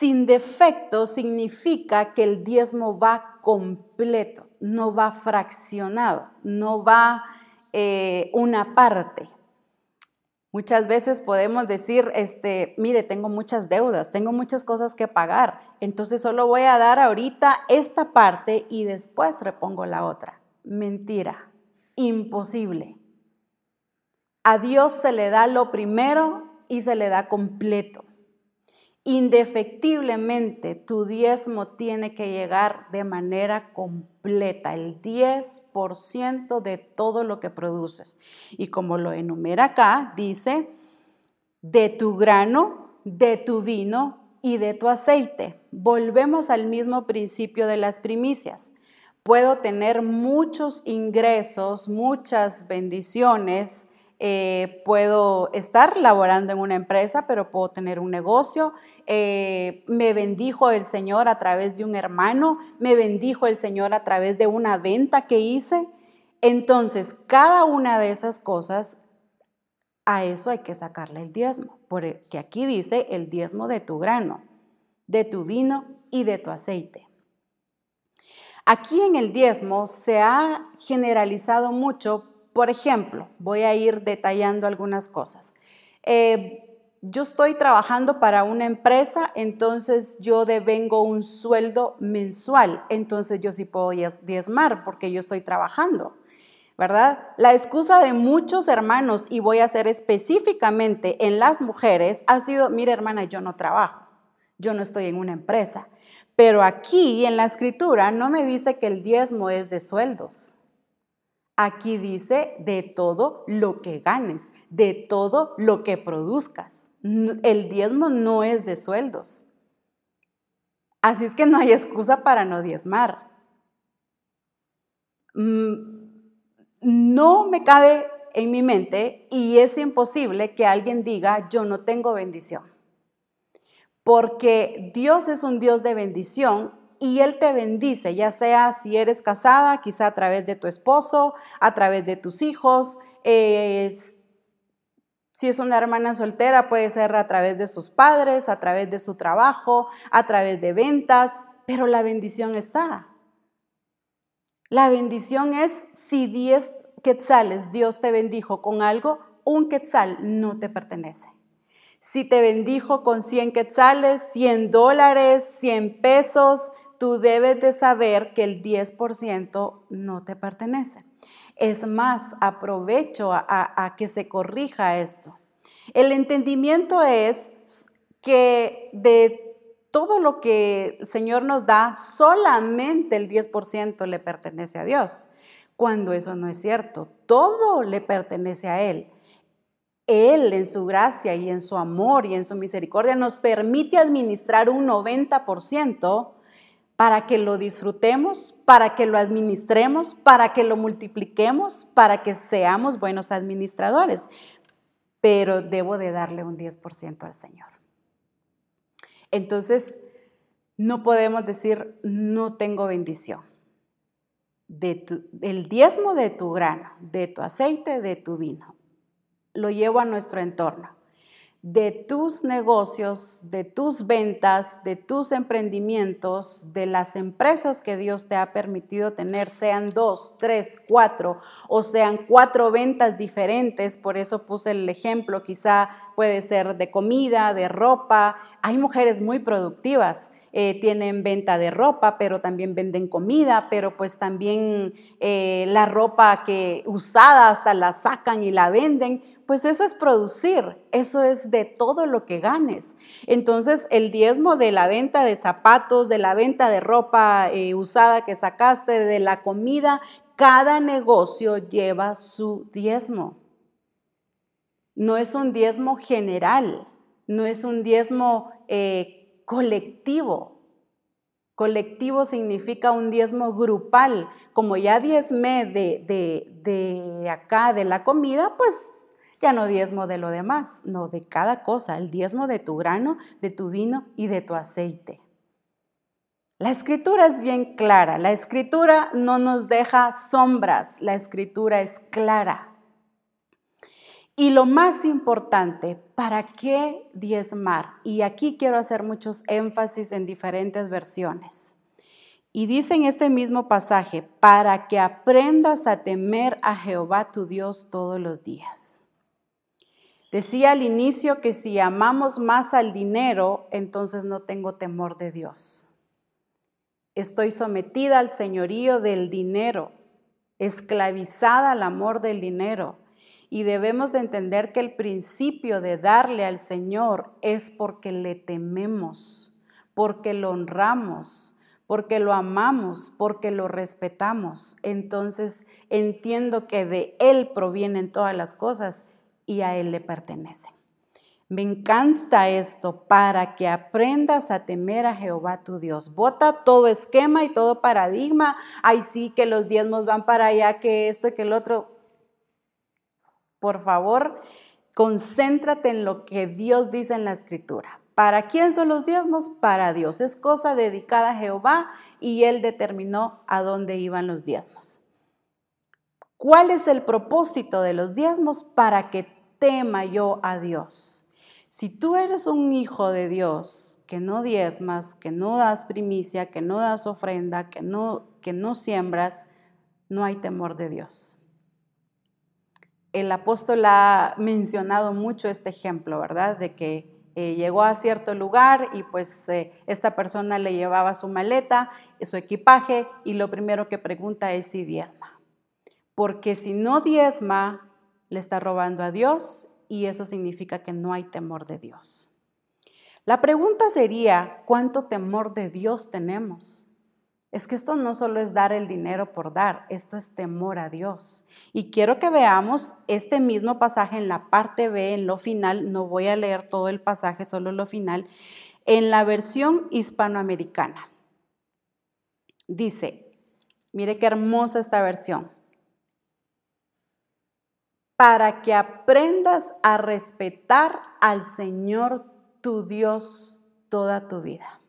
S1: Sin defecto significa que el diezmo va completo, no va fraccionado, no va eh, una parte. Muchas veces podemos decir, este, mire, tengo muchas deudas, tengo muchas cosas que pagar, entonces solo voy a dar ahorita esta parte y después repongo la otra. Mentira, imposible. A Dios se le da lo primero y se le da completo indefectiblemente tu diezmo tiene que llegar de manera completa, el 10% de todo lo que produces. Y como lo enumera acá, dice, de tu grano, de tu vino y de tu aceite. Volvemos al mismo principio de las primicias. Puedo tener muchos ingresos, muchas bendiciones, eh, puedo estar laborando en una empresa, pero puedo tener un negocio. Eh, me bendijo el Señor a través de un hermano, me bendijo el Señor a través de una venta que hice. Entonces, cada una de esas cosas, a eso hay que sacarle el diezmo, porque aquí dice el diezmo de tu grano, de tu vino y de tu aceite. Aquí en el diezmo se ha generalizado mucho por ejemplo, voy a ir detallando algunas cosas. Eh, yo estoy trabajando para una empresa, entonces yo devengo un sueldo mensual, entonces yo sí puedo diezmar porque yo estoy trabajando, ¿verdad? La excusa de muchos hermanos, y voy a hacer específicamente en las mujeres, ha sido, mire hermana, yo no trabajo, yo no estoy en una empresa, pero aquí en la escritura no me dice que el diezmo es de sueldos. Aquí dice de todo lo que ganes, de todo lo que produzcas. El diezmo no es de sueldos. Así es que no hay excusa para no diezmar. Mm, no me cabe en mi mente y es imposible que alguien diga yo no tengo bendición. Porque Dios es un Dios de bendición y Él te bendice, ya sea si eres casada, quizá a través de tu esposo, a través de tus hijos. si es una hermana soltera, puede ser a través de sus padres, a través de su trabajo, a través de ventas, pero la bendición está. La bendición es si 10 quetzales Dios te bendijo con algo, un quetzal no te pertenece. Si te bendijo con 100 quetzales, 100 dólares, 100 pesos, tú debes de saber que el 10% no te pertenece. Es más, aprovecho a, que se corrija esto. El entendimiento es que de todo lo que el Señor nos da, solamente el 10% le pertenece a Dios, cuando eso no es cierto. Todo le pertenece a Él. Él en su gracia y en su amor y en su misericordia nos permite administrar un 90% para que lo disfrutemos, para que lo administremos, para que lo multipliquemos, para que seamos buenos administradores. Pero debo de darle un 10% al Señor. Entonces, no podemos decir, no tengo bendición. De el diezmo de tu grano, de tu aceite, de tu vino, lo llevo a nuestro entorno de tus negocios, de tus ventas, de tus emprendimientos, de las empresas que Dios te ha permitido tener, sean dos, tres, cuatro, o sean cuatro ventas diferentes, por eso puse el ejemplo, quizá puede ser de comida, de ropa. Hay mujeres muy productivas. Eh, tienen venta de ropa, pero también venden comida, pero pues también eh, la ropa que usada hasta la sacan y la venden, pues eso es producir, eso es de todo lo que ganes. Entonces, el diezmo de la venta de zapatos, de la venta de ropa eh, usada que sacaste, de la comida, cada negocio lleva su diezmo. No es un diezmo general, no es un diezmo colectivo. Colectivo significa un diezmo grupal. Como ya diezmé de, de, de acá, de la comida, pues ya no diezmo de lo demás, no de cada cosa, el diezmo de tu grano, de tu vino y de tu aceite. La escritura es bien clara, la escritura no nos deja sombras, la escritura es clara. Y lo más importante, ¿para qué diezmar? Y aquí quiero hacer muchos énfasis en diferentes versiones. Y dice en este mismo pasaje, para que aprendas a temer a Jehová tu Dios todos los días. Decía al inicio que si amamos más al dinero, entonces no tengo temor de Dios. Estoy sometida al señorío del dinero, esclavizada al amor del dinero. Y debemos de entender que el principio de darle al Señor es porque le tememos, porque lo honramos, porque lo amamos, porque lo respetamos. Entonces entiendo que de Él provienen todas las cosas y a Él le pertenecen. Me encanta esto para que aprendas a temer a Jehová tu Dios. Bota todo esquema y todo paradigma. Ay, sí, que los diezmos van para allá, que esto y que el otro. Por favor, concéntrate en lo que Dios dice en la escritura. ¿Para quién son los diezmos? Para Dios. Es cosa dedicada a Jehová y Él determinó a dónde iban los diezmos. ¿Cuál es el propósito de los diezmos? Para que tema yo a Dios. Si tú eres un hijo de Dios, que no diezmas, que no das primicia, que no das ofrenda, que no, que no siembras, no hay temor de Dios. El apóstol ha mencionado mucho este ejemplo, ¿verdad? De que eh, llegó a cierto lugar y pues eh, esta persona le llevaba su maleta, su equipaje y lo primero que pregunta es si diezma. Porque si no diezma, le está robando a Dios y eso significa que no hay temor de Dios. La pregunta sería, ¿cuánto temor de Dios tenemos? Es que esto no solo es dar el dinero por dar, esto es temor a Dios. Y quiero que veamos este mismo pasaje en la parte B, en lo final, no voy a leer todo el pasaje, solo lo final, en la versión hispanoamericana. Dice, mire qué hermosa esta versión. Para que aprendas a respetar al Señor tu Dios toda tu vida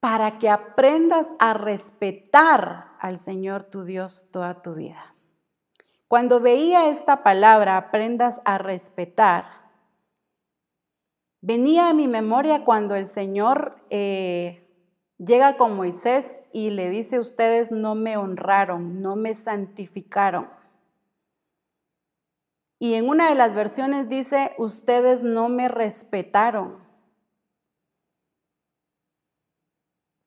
S1: para que aprendas a respetar al Señor tu Dios toda tu vida. Cuando veía esta palabra, aprendas a respetar, venía a mi memoria cuando el Señor eh, llega con Moisés y le dice, ustedes no me honraron, no me santificaron. Y en una de las versiones dice, ustedes no me respetaron.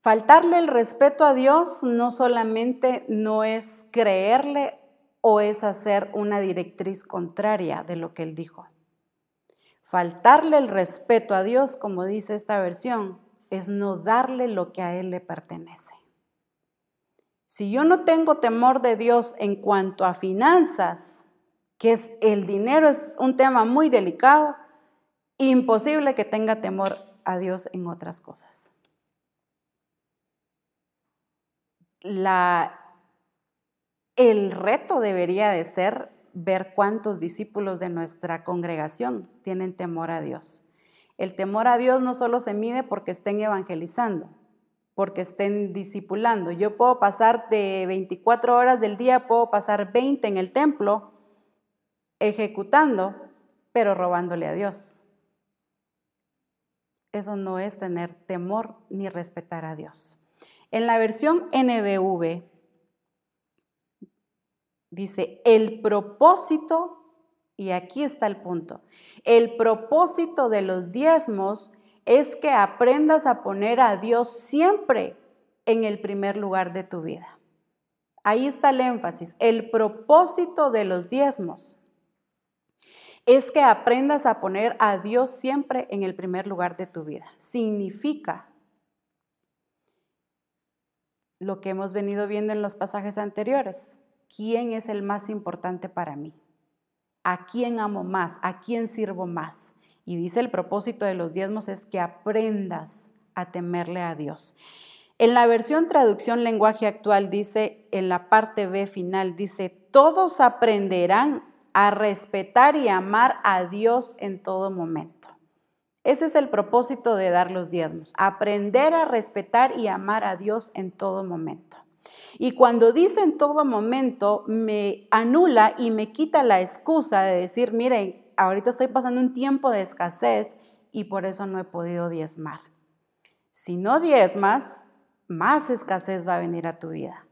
S1: Faltarle el respeto a Dios no solamente no es creerle o es hacer una directriz contraria de lo que él dijo. Faltarle el respeto a Dios, como dice esta versión, es no darle lo que a Él le pertenece. Si yo no tengo temor de Dios en cuanto a finanzas, que es el dinero es un tema muy delicado, imposible que tenga temor a Dios en otras cosas. La, el reto debería de ser ver cuántos discípulos de nuestra congregación tienen temor a Dios. El temor a Dios no solo se mide porque estén evangelizando, porque estén discipulando. Yo puedo pasar de 24 horas del día, puedo pasar 20 en el templo ejecutando, pero robándole a Dios. Eso no es tener temor ni respetar a Dios. En la versión NBV dice, el propósito, y aquí está el punto, el propósito de los diezmos es que aprendas a poner a Dios siempre en el primer lugar de tu vida. Ahí está el énfasis. El propósito de los diezmos es que aprendas a poner a Dios siempre en el primer lugar de tu vida. Significa lo que hemos venido viendo en los pasajes anteriores. ¿Quién es el más importante para mí? ¿A quién amo más? ¿A quién sirvo más? Y dice el propósito de los diezmos es que aprendas a temerle a Dios. En la versión traducción lenguaje actual dice, en la parte B final, dice, todos aprenderán a respetar y amar a Dios en todo momento. Ese es el propósito de dar los diezmos, aprender a respetar y amar a Dios en todo momento. Y cuando dice en todo momento, me anula y me quita la excusa de decir, miren, ahorita estoy pasando un tiempo de escasez y por eso no he podido diezmar. Si no diezmas, más escasez va a venir a tu vida.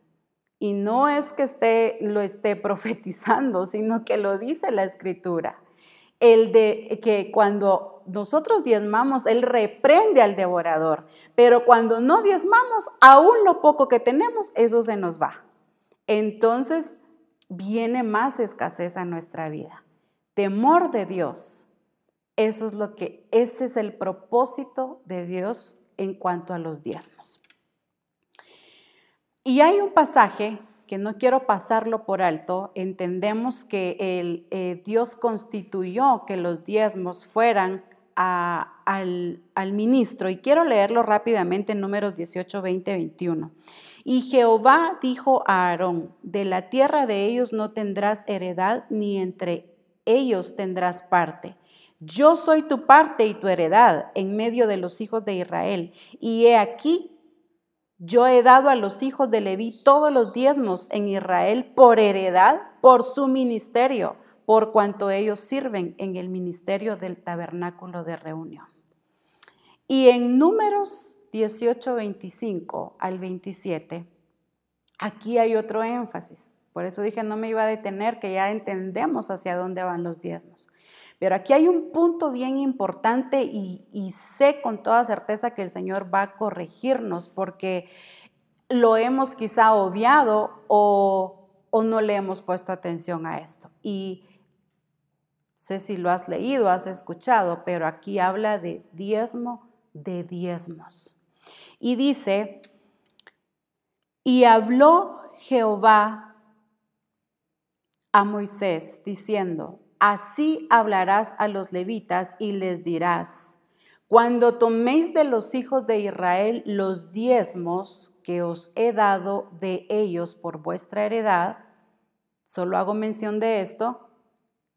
S1: Y no es que esté, lo esté profetizando, sino que lo dice la escritura el de que cuando nosotros diezmamos, Él reprende al devorador, pero cuando no diezmamos, aún lo poco que tenemos, eso se nos va. Entonces viene más escasez a nuestra vida. Temor de Dios. Eso es lo que, ese es el propósito de Dios en cuanto a los diezmos. Y hay un pasaje que no quiero pasarlo por alto, entendemos que el, eh, Dios constituyó que los diezmos fueran al, al, ministro. Y quiero leerlo rápidamente en números 18, 20, 21. Y Jehová dijo a Aarón, de la tierra de ellos no tendrás heredad, ni entre ellos tendrás parte. Yo soy tu parte y tu heredad en medio de los hijos de Israel. Y he aquí, yo he dado a los hijos de Leví todos los diezmos en Israel por heredad, por su ministerio, por cuanto ellos sirven en el ministerio del tabernáculo de reunión. Y en números 18, 25 al 27, aquí hay otro énfasis. Por eso dije, no me iba a detener, que ya entendemos hacia dónde van los diezmos. Pero aquí hay un punto bien importante y, sé con toda certeza que el Señor va a corregirnos porque lo hemos quizá obviado o, o no le hemos puesto atención a esto. Y sé si lo has leído, has escuchado, pero aquí habla de diezmo de diezmos. Y dice, y habló Jehová a Moisés diciendo, Así hablarás a los levitas y les dirás, cuando toméis de los hijos de Israel los diezmos que os he dado de ellos por vuestra heredad, solo hago mención de esto,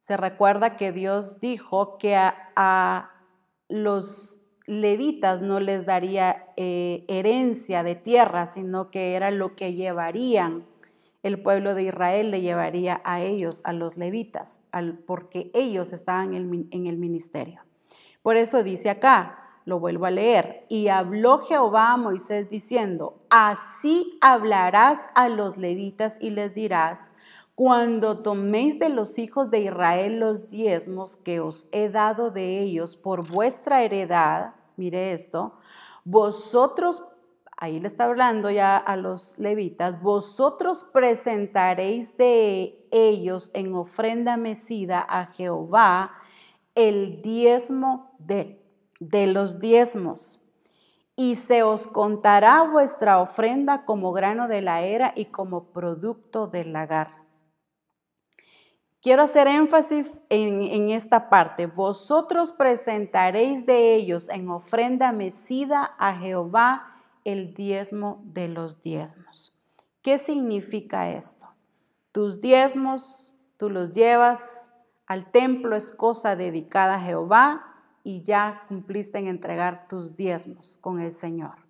S1: se recuerda que Dios dijo que a, los levitas no les daría eh, herencia de tierra, sino que era lo que llevarían el pueblo de Israel le llevaría a ellos, a los levitas, porque ellos estaban en el ministerio. Por eso dice acá, lo vuelvo a leer, y habló Jehová a Moisés diciendo, así hablarás a los levitas y les dirás, cuando toméis de los hijos de Israel los diezmos que os he dado de ellos por vuestra heredad, mire esto, vosotros ahí le está hablando ya a los levitas, vosotros presentaréis de ellos en ofrenda mecida a Jehová el diezmo de, de los diezmos. Y se os contará vuestra ofrenda como grano de la era y como producto del lagar. Quiero hacer énfasis en, esta parte. Vosotros presentaréis de ellos en ofrenda mecida a Jehová el diezmo de los diezmos. ¿Qué significa esto? Tus diezmos, tú los llevas al templo, es cosa dedicada a Jehová y ya cumpliste en entregar tus diezmos con el Señor.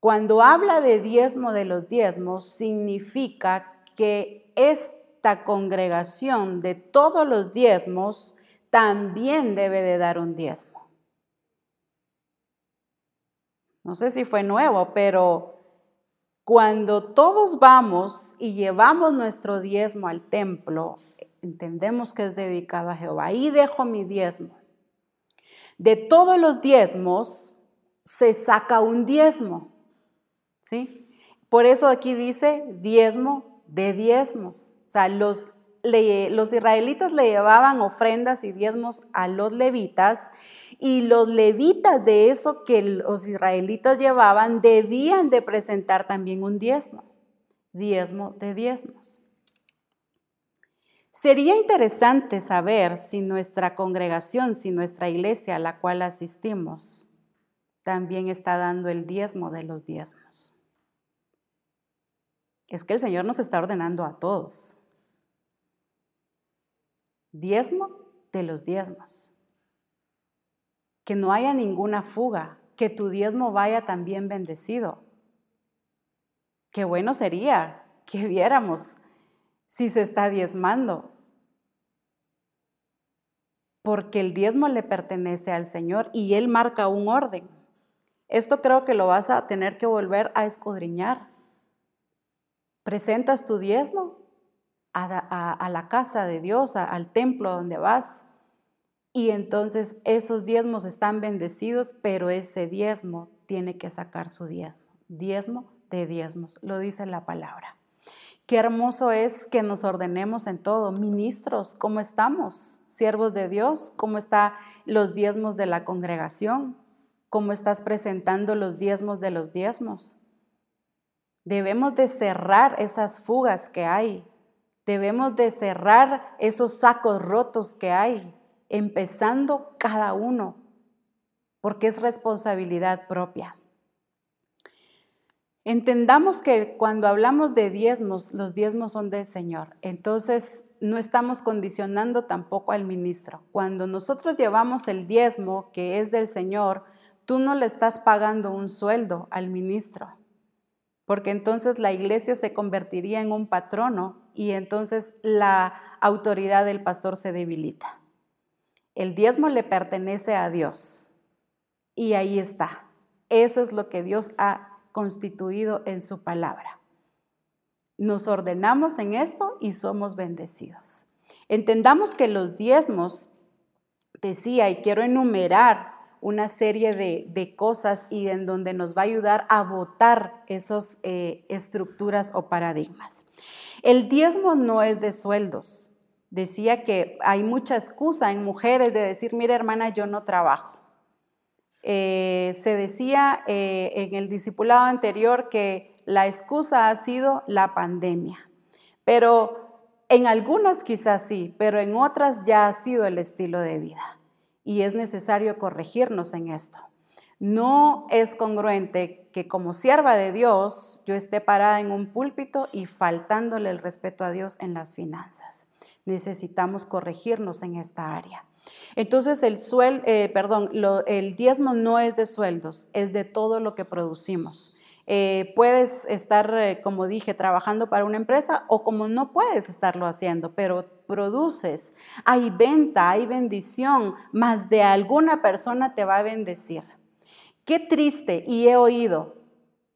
S1: Cuando habla de diezmo de los diezmos, significa que esta congregación de todos los diezmos también debe de dar un diezmo. No sé si fue nuevo, pero cuando todos vamos y llevamos nuestro diezmo al templo, entendemos que es dedicado a Jehová. Ahí dejo mi diezmo. De todos los diezmos se saca un diezmo. ¿Sí? Por eso aquí dice diezmo de diezmos. O sea, los, los israelitas le llevaban ofrendas y diezmos a los levitas y los levitas de eso que los israelitas llevaban debían de presentar también un diezmo, diezmo de diezmos. Sería interesante saber si nuestra congregación, si nuestra iglesia a la cual asistimos, también está dando el diezmo de los diezmos. Es que el Señor nos está ordenando a todos. Diezmo de los diezmos que no haya ninguna fuga, que tu diezmo vaya también bendecido. Qué bueno sería que viéramos si se está diezmando, porque el diezmo le pertenece al Señor y Él marca un orden. Esto creo que lo vas a tener que volver a escudriñar. Presentas tu diezmo a, la casa de Dios, al templo donde vas y entonces esos diezmos están bendecidos, pero ese diezmo tiene que sacar su diezmo. Diezmo de diezmos, lo dice la palabra. Qué hermoso es que nos ordenemos en todo. Ministros, ¿cómo estamos? Siervos de Dios, ¿cómo están los diezmos de la congregación? ¿Cómo estás presentando los diezmos de los diezmos? Debemos de cerrar esas fugas que hay. Debemos de cerrar esos sacos rotos que hay empezando cada uno, porque es responsabilidad propia. Entendamos que cuando hablamos de diezmos, los diezmos son del Señor. Entonces, no estamos condicionando tampoco al ministro. Cuando nosotros llevamos el diezmo que es del Señor, tú no le estás pagando un sueldo al ministro, porque entonces la iglesia se convertiría en un patrono y entonces la autoridad del pastor se debilita. El diezmo le pertenece a Dios y ahí está. Eso es lo que Dios ha constituido en su palabra. Nos ordenamos en esto y somos bendecidos. Entendamos que los diezmos, decía, y quiero enumerar una serie de, cosas y en donde nos va a ayudar a votar esas eh, estructuras o paradigmas. El diezmo no es de sueldos. Decía que hay mucha excusa en mujeres de decir, mira hermana, yo no trabajo. Eh, se decía eh, en el discipulado anterior que la excusa ha sido la pandemia, pero en algunas quizás sí, pero en otras ya ha sido el estilo de vida y es necesario corregirnos en esto. No es congruente que como sierva de Dios yo esté parada en un púlpito y faltándole el respeto a Dios en las finanzas. Necesitamos corregirnos en esta área. Entonces el suel, eh, perdón, el diezmo no es de sueldos, es de todo lo que producimos. Eh, puedes estar, eh, como dije, trabajando para una empresa o como no puedes estarlo haciendo, pero produces. Hay venta, hay bendición, más de alguna persona te va a bendecir. Qué triste, y he oído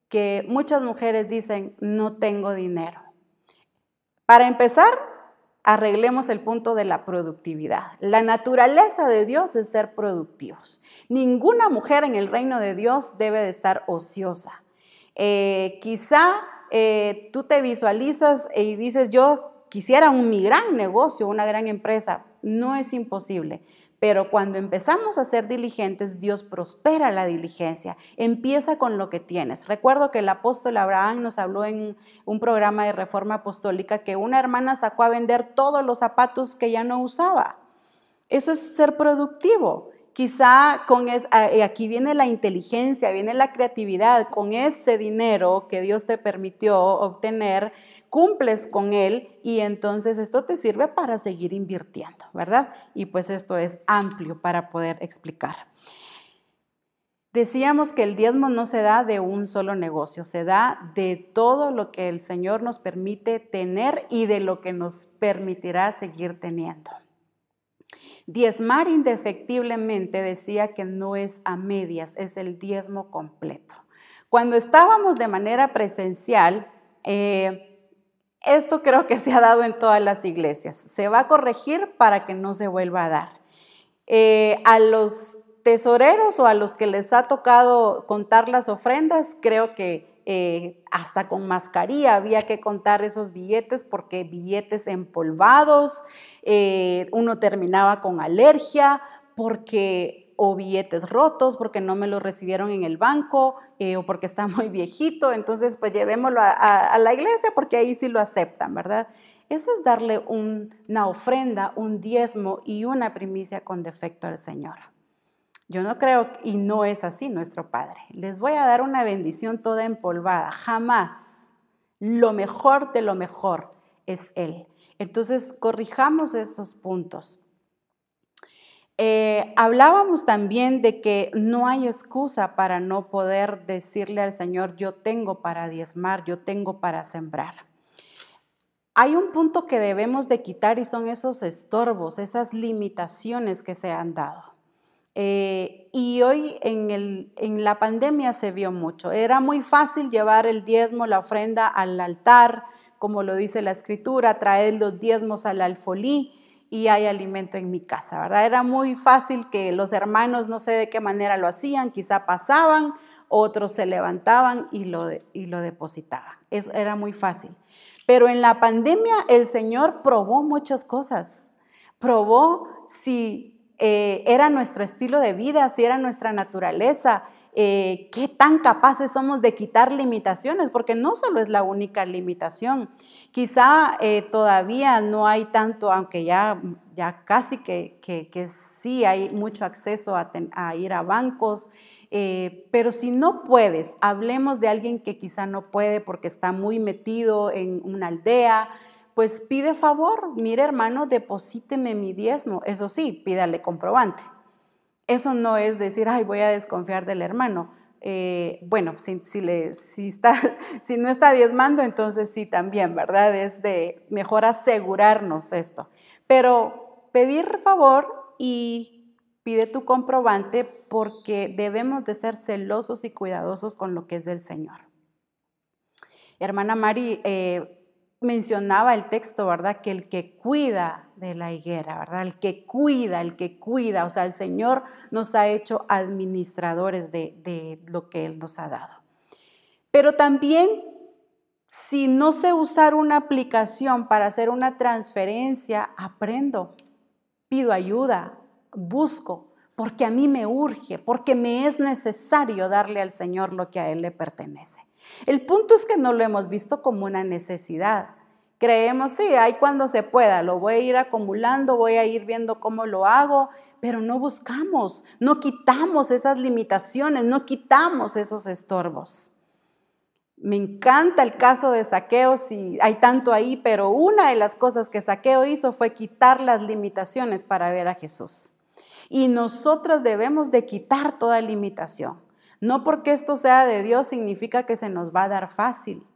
S1: que muchas mujeres dicen, no tengo dinero. Para empezar, arreglemos el punto de la productividad. La naturaleza de Dios es ser productivos. Ninguna mujer en el reino de Dios debe de estar ociosa. Eh, quizá eh, tú te visualizas y dices, yo quisiera un mi gran negocio, una gran empresa. No es imposible. Pero cuando empezamos a ser diligentes, Dios prospera la diligencia. Empieza con lo que tienes. Recuerdo que el apóstol Abraham nos habló en un programa de reforma apostólica que una hermana sacó a vender todos los zapatos que ya no usaba. Eso es ser productivo. Quizá con es, eh, aquí viene la inteligencia, viene la creatividad, con ese dinero que Dios te permitió obtener, cumples con él y entonces esto te sirve para seguir invirtiendo, ¿verdad? Y pues esto es amplio para poder explicar. Decíamos que el diezmo no se da de un solo negocio, se da de todo lo que el Señor nos permite tener y de lo que nos permitirá seguir teniendo. Diezmar indefectiblemente decía que no es a medias, es el diezmo completo. Cuando estábamos de manera presencial, eh, esto creo que se ha dado en todas las iglesias. Se va a corregir para que no se vuelva a dar. Eh, a los tesoreros o a los que les ha tocado contar las ofrendas, creo que eh, hasta con mascarilla había que contar esos billetes porque billetes empolvados, eh, uno terminaba con alergia porque o billetes rotos porque no me lo recibieron en el banco eh, o porque está muy viejito, entonces pues llevémoslo a, la iglesia porque ahí sí lo aceptan, ¿verdad? Eso es darle una ofrenda, un diezmo y una primicia con defecto al Señor. Yo no creo, y no es así nuestro Padre. Les voy a dar una bendición toda empolvada, jamás. Lo mejor de lo mejor es Él. Entonces, corrijamos esos puntos. Eh, hablábamos también de que no hay excusa para no poder decirle al Señor, yo tengo para diezmar, yo tengo para sembrar. Hay un punto que debemos de quitar y son esos estorbos, esas limitaciones que se han dado. Eh, y hoy en, la pandemia se vio mucho. Era muy fácil llevar el diezmo, la ofrenda al altar, como lo dice la escritura, traer los diezmos al alfolí y hay alimento en mi casa, ¿verdad? Era muy fácil que los hermanos, no sé de qué manera lo hacían, quizá pasaban, otros se levantaban y lo, y lo depositaban. era muy fácil. Pero en la pandemia el Señor probó muchas cosas. Probó si eh, era nuestro estilo de vida, si era nuestra naturaleza, eh, qué tan capaces somos de quitar limitaciones, porque no solo es la única limitación. Quizá eh, todavía no hay tanto, aunque ya, ya casi que, que, sí hay mucho acceso a, ir a bancos Eh, pero si no puedes, hablemos de alguien que quizá no puede porque está muy metido en una aldea, pues pide favor, mire hermano, deposíteme mi diezmo. Eso sí, pídale comprobante. Eso no es decir, ay, voy a desconfiar del hermano. Eh, bueno, si, si, está, si no está diezmando, entonces sí también, ¿verdad? Es de mejor asegurarnos esto. Pero pedir favor y pide tu comprobante porque debemos de ser celosos y cuidadosos con lo que es del Señor. Hermana Mari, eh, mencionaba el texto, ¿verdad? Que el que cuida de la higuera, ¿verdad? El que cuida, el que cuida, o sea, el Señor nos ha hecho administradores de, de lo que Él nos ha dado. Pero también, si no sé usar una aplicación para hacer una transferencia, aprendo, pido ayuda, busco, porque a mí me urge, porque me es necesario darle al Señor lo que a Él le pertenece. El punto es que no lo hemos visto como una necesidad. Creemos, sí, hay cuando se pueda, lo voy a ir acumulando, voy a ir viendo cómo lo hago, pero no buscamos, no quitamos esas limitaciones, no quitamos esos estorbos. Me encanta el caso de Saqueo, si hay tanto ahí, pero una de las cosas que Saqueo hizo fue quitar las limitaciones para ver a Jesús. Y nosotros debemos de quitar toda limitación. No porque esto sea de Dios significa que se nos va a dar fácil.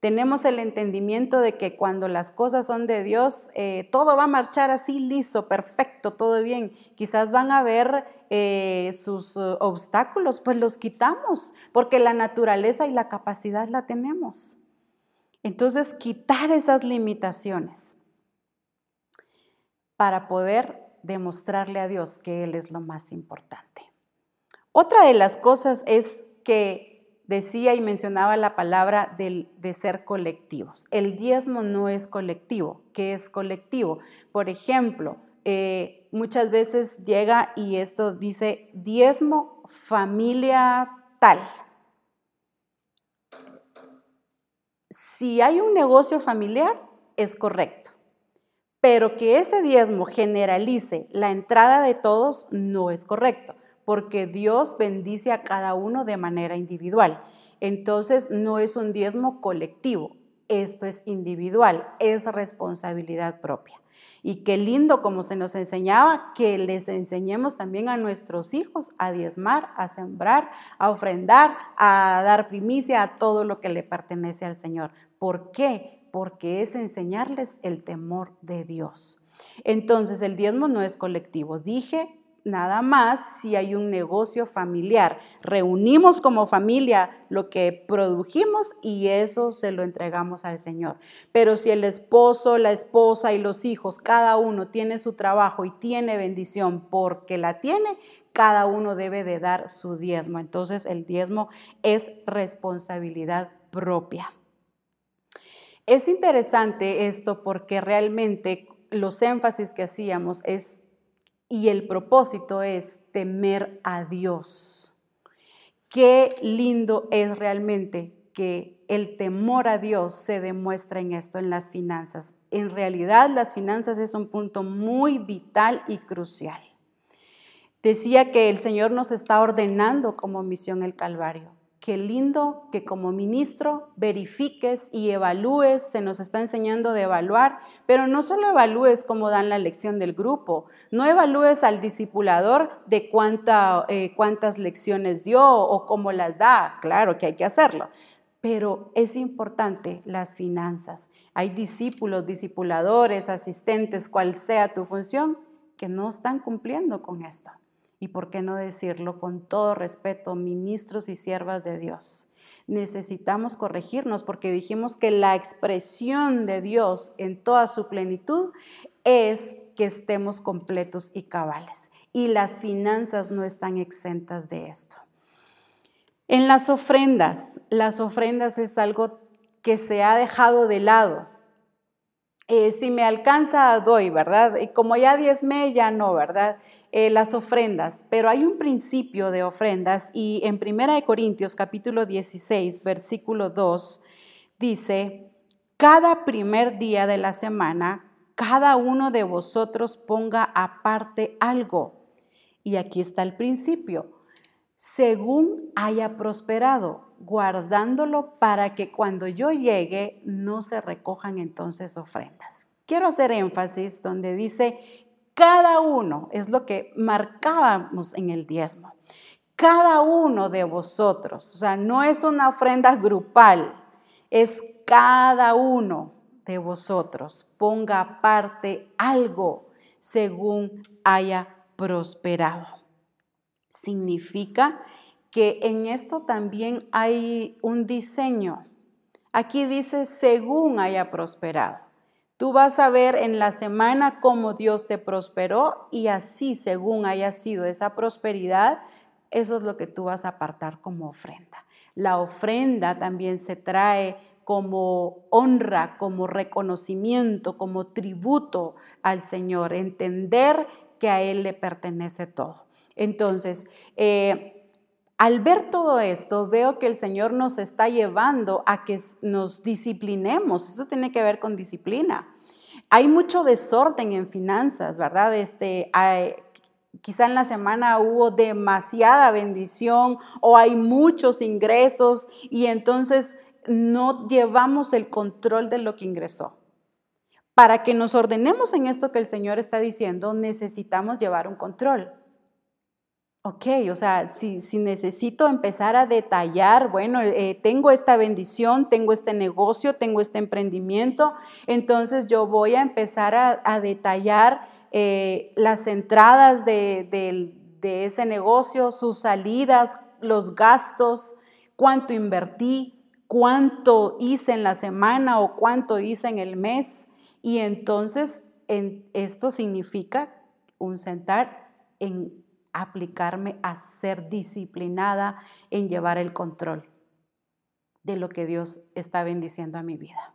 S1: Tenemos el entendimiento de que cuando las cosas son de Dios, eh, todo va a marchar así liso, perfecto, todo bien. Quizás van a haber eh, sus uh, obstáculos, pues los quitamos, porque la naturaleza y la capacidad la tenemos. Entonces, quitar esas limitaciones para poder demostrarle a Dios que Él es lo más importante. Otra de las cosas es que decía y mencionaba la palabra de ser colectivos. El diezmo no es colectivo. ¿Qué es colectivo? Por ejemplo, eh, muchas veces llega y esto dice diezmo familia tal. Si hay un negocio familiar, es correcto. Pero que ese diezmo generalice la entrada de todos no es correcto porque Dios bendice a cada uno de manera individual. Entonces no es un diezmo colectivo, esto es individual, es responsabilidad propia. Y qué lindo como se nos enseñaba que les enseñemos también a nuestros hijos a diezmar, a sembrar, a ofrendar, a dar primicia a todo lo que le pertenece al Señor. ¿Por qué? Porque es enseñarles el temor de Dios. Entonces el diezmo no es colectivo. Dije nada más si hay un negocio familiar. Reunimos como familia lo que produjimos y eso se lo entregamos al Señor. Pero si el esposo, la esposa y los hijos, cada uno tiene su trabajo y tiene bendición porque la tiene, cada uno debe de dar su diezmo. Entonces el diezmo es responsabilidad propia. Es interesante esto porque realmente los énfasis que hacíamos es y el propósito es temer a Dios. Qué lindo es realmente que el temor a Dios se demuestra en esto, en las finanzas. En realidad las finanzas es un punto muy vital y crucial. Decía que el Señor nos está ordenando como misión el Calvario. Qué lindo que como ministro verifiques y evalúes, se nos está enseñando de evaluar, pero no solo evalúes como dan la lección del grupo, no evalúes al discipulador de cuánta, eh, cuántas lecciones dio o cómo las da, claro que hay que hacerlo, pero es importante las finanzas. Hay discípulos, discipuladores, asistentes, cual sea tu función, que no están cumpliendo con esto y por qué no decirlo con todo respeto, ministros y siervas de Dios. Necesitamos corregirnos porque dijimos que la expresión de Dios en toda su plenitud es que estemos completos y cabales. Y las finanzas no están exentas de esto. En las ofrendas, las ofrendas es algo que se ha dejado de lado. Eh, si me alcanza, doy, ¿verdad? Y como ya diezmé, ya no, ¿verdad? Eh, las ofrendas, pero hay un principio de ofrendas y en 1 Corintios capítulo 16, versículo 2, dice, cada primer día de la semana, cada uno de vosotros ponga aparte algo. Y aquí está el principio. según haya prosperado, guardándolo para que cuando yo llegue no se recojan entonces ofrendas. Quiero hacer énfasis donde dice cada uno, es lo que marcábamos en el diezmo, cada uno de vosotros, o sea, no es una ofrenda grupal, es cada uno de vosotros ponga aparte algo según haya prosperado significa que en esto también hay un diseño. Aquí dice, según haya prosperado. Tú vas a ver en la semana cómo Dios te prosperó y así, según haya sido esa prosperidad, eso es lo que tú vas a apartar como ofrenda. La ofrenda también se trae como honra, como reconocimiento, como tributo al Señor, entender que a Él le pertenece todo. Entonces, eh, al ver todo esto, veo que el Señor nos está llevando a que nos disciplinemos. Eso tiene que ver con disciplina. Hay mucho desorden en finanzas, ¿verdad? Este, quizá en la semana hubo demasiada bendición o hay muchos ingresos y entonces no llevamos el control de lo que ingresó. Para que nos ordenemos en esto que el Señor está diciendo, necesitamos llevar un control. Ok, o sea, si, necesito empezar a detallar, bueno, eh, tengo esta bendición, tengo este negocio, tengo este emprendimiento, entonces yo voy a empezar a, detallar eh, las entradas de, ese negocio, sus salidas, los gastos, cuánto invertí, cuánto hice en la semana o cuánto hice en el mes. Y entonces en, esto significa un sentar en aplicarme a ser disciplinada en llevar el control de lo que Dios está bendiciendo a mi vida.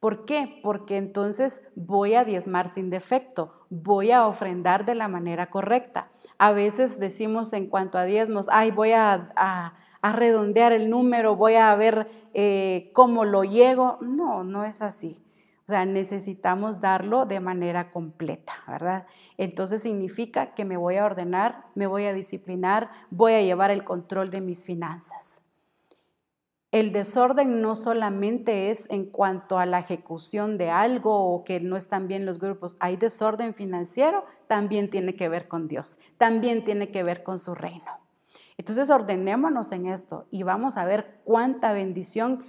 S1: ¿Por qué? Porque entonces voy a diezmar sin defecto, voy a ofrendar de la manera correcta. A veces decimos en cuanto a diezmos, ay, voy a, redondear el número, voy a ver eh, cómo lo llego. No, no es así. O sea, necesitamos darlo de manera completa, ¿verdad? Entonces significa que me voy a ordenar, me voy a disciplinar, voy a llevar el control de mis finanzas. El desorden no solamente es en cuanto a la ejecución de algo o que no están bien los grupos, hay desorden financiero, también tiene que ver con Dios, también tiene que ver con su reino. Entonces ordenémonos en esto y vamos a ver cuánta bendición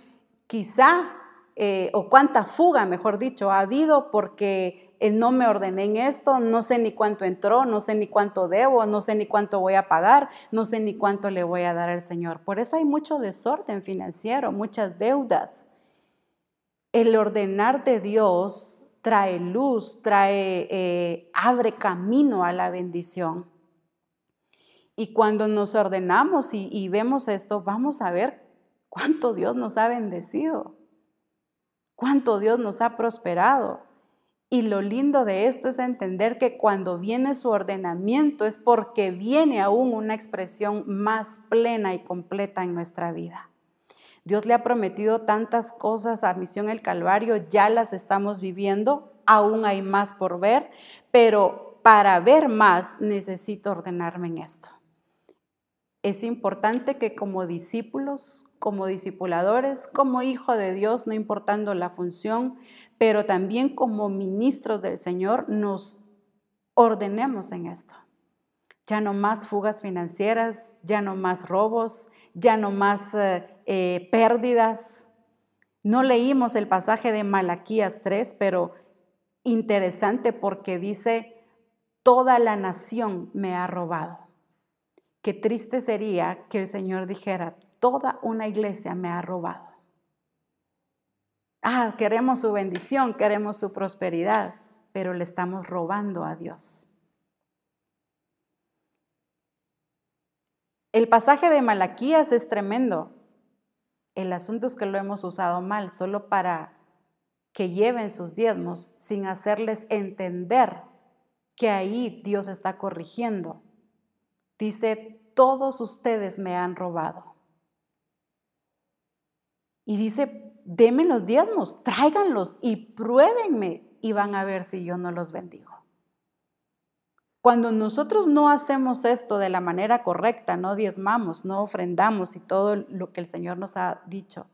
S1: quizá eh, o cuánta fuga, mejor dicho, ha habido porque eh, no me ordené en esto, no sé ni cuánto entró, no sé ni cuánto debo, no sé ni cuánto voy a pagar, no sé ni cuánto le voy a dar al Señor. Por eso hay mucho desorden financiero, muchas deudas. El ordenar de Dios trae luz, trae, eh, abre camino a la bendición. Y cuando nos ordenamos y vemos esto, vamos a ver cuánto Dios nos ha bendecido cuánto Dios nos ha prosperado. Y lo lindo de esto es entender que cuando viene su ordenamiento es porque viene aún una expresión más plena y completa en nuestra vida. Dios le ha prometido tantas cosas a Misión el Calvario, ya las estamos viviendo, aún hay más por ver, pero para ver más necesito ordenarme en esto. Es importante que como discípulos, como discipuladores, como hijo de Dios, no importando la función, pero también como ministros del Señor, nos ordenemos en esto. Ya no más fugas financieras, ya no más robos, ya no más eh, eh, pérdidas. No leímos el pasaje de Malaquías 3, pero interesante porque dice, toda la nación me ha robado. Qué triste sería que el Señor dijera, toda una iglesia me ha robado. Ah, queremos su bendición, queremos su prosperidad, pero le estamos robando a Dios. El pasaje de Malaquías es tremendo. El asunto es que lo hemos usado mal, solo para que lleven sus diezmos sin hacerles entender que ahí Dios está corrigiendo. Dice, todos ustedes me han robado. Y dice, denme los diezmos, tráiganlos y pruébenme y van a ver si yo no los bendigo. Cuando nosotros no hacemos esto de la manera correcta, no diezmamos, no ofrendamos y todo lo que el Señor nos ha dicho,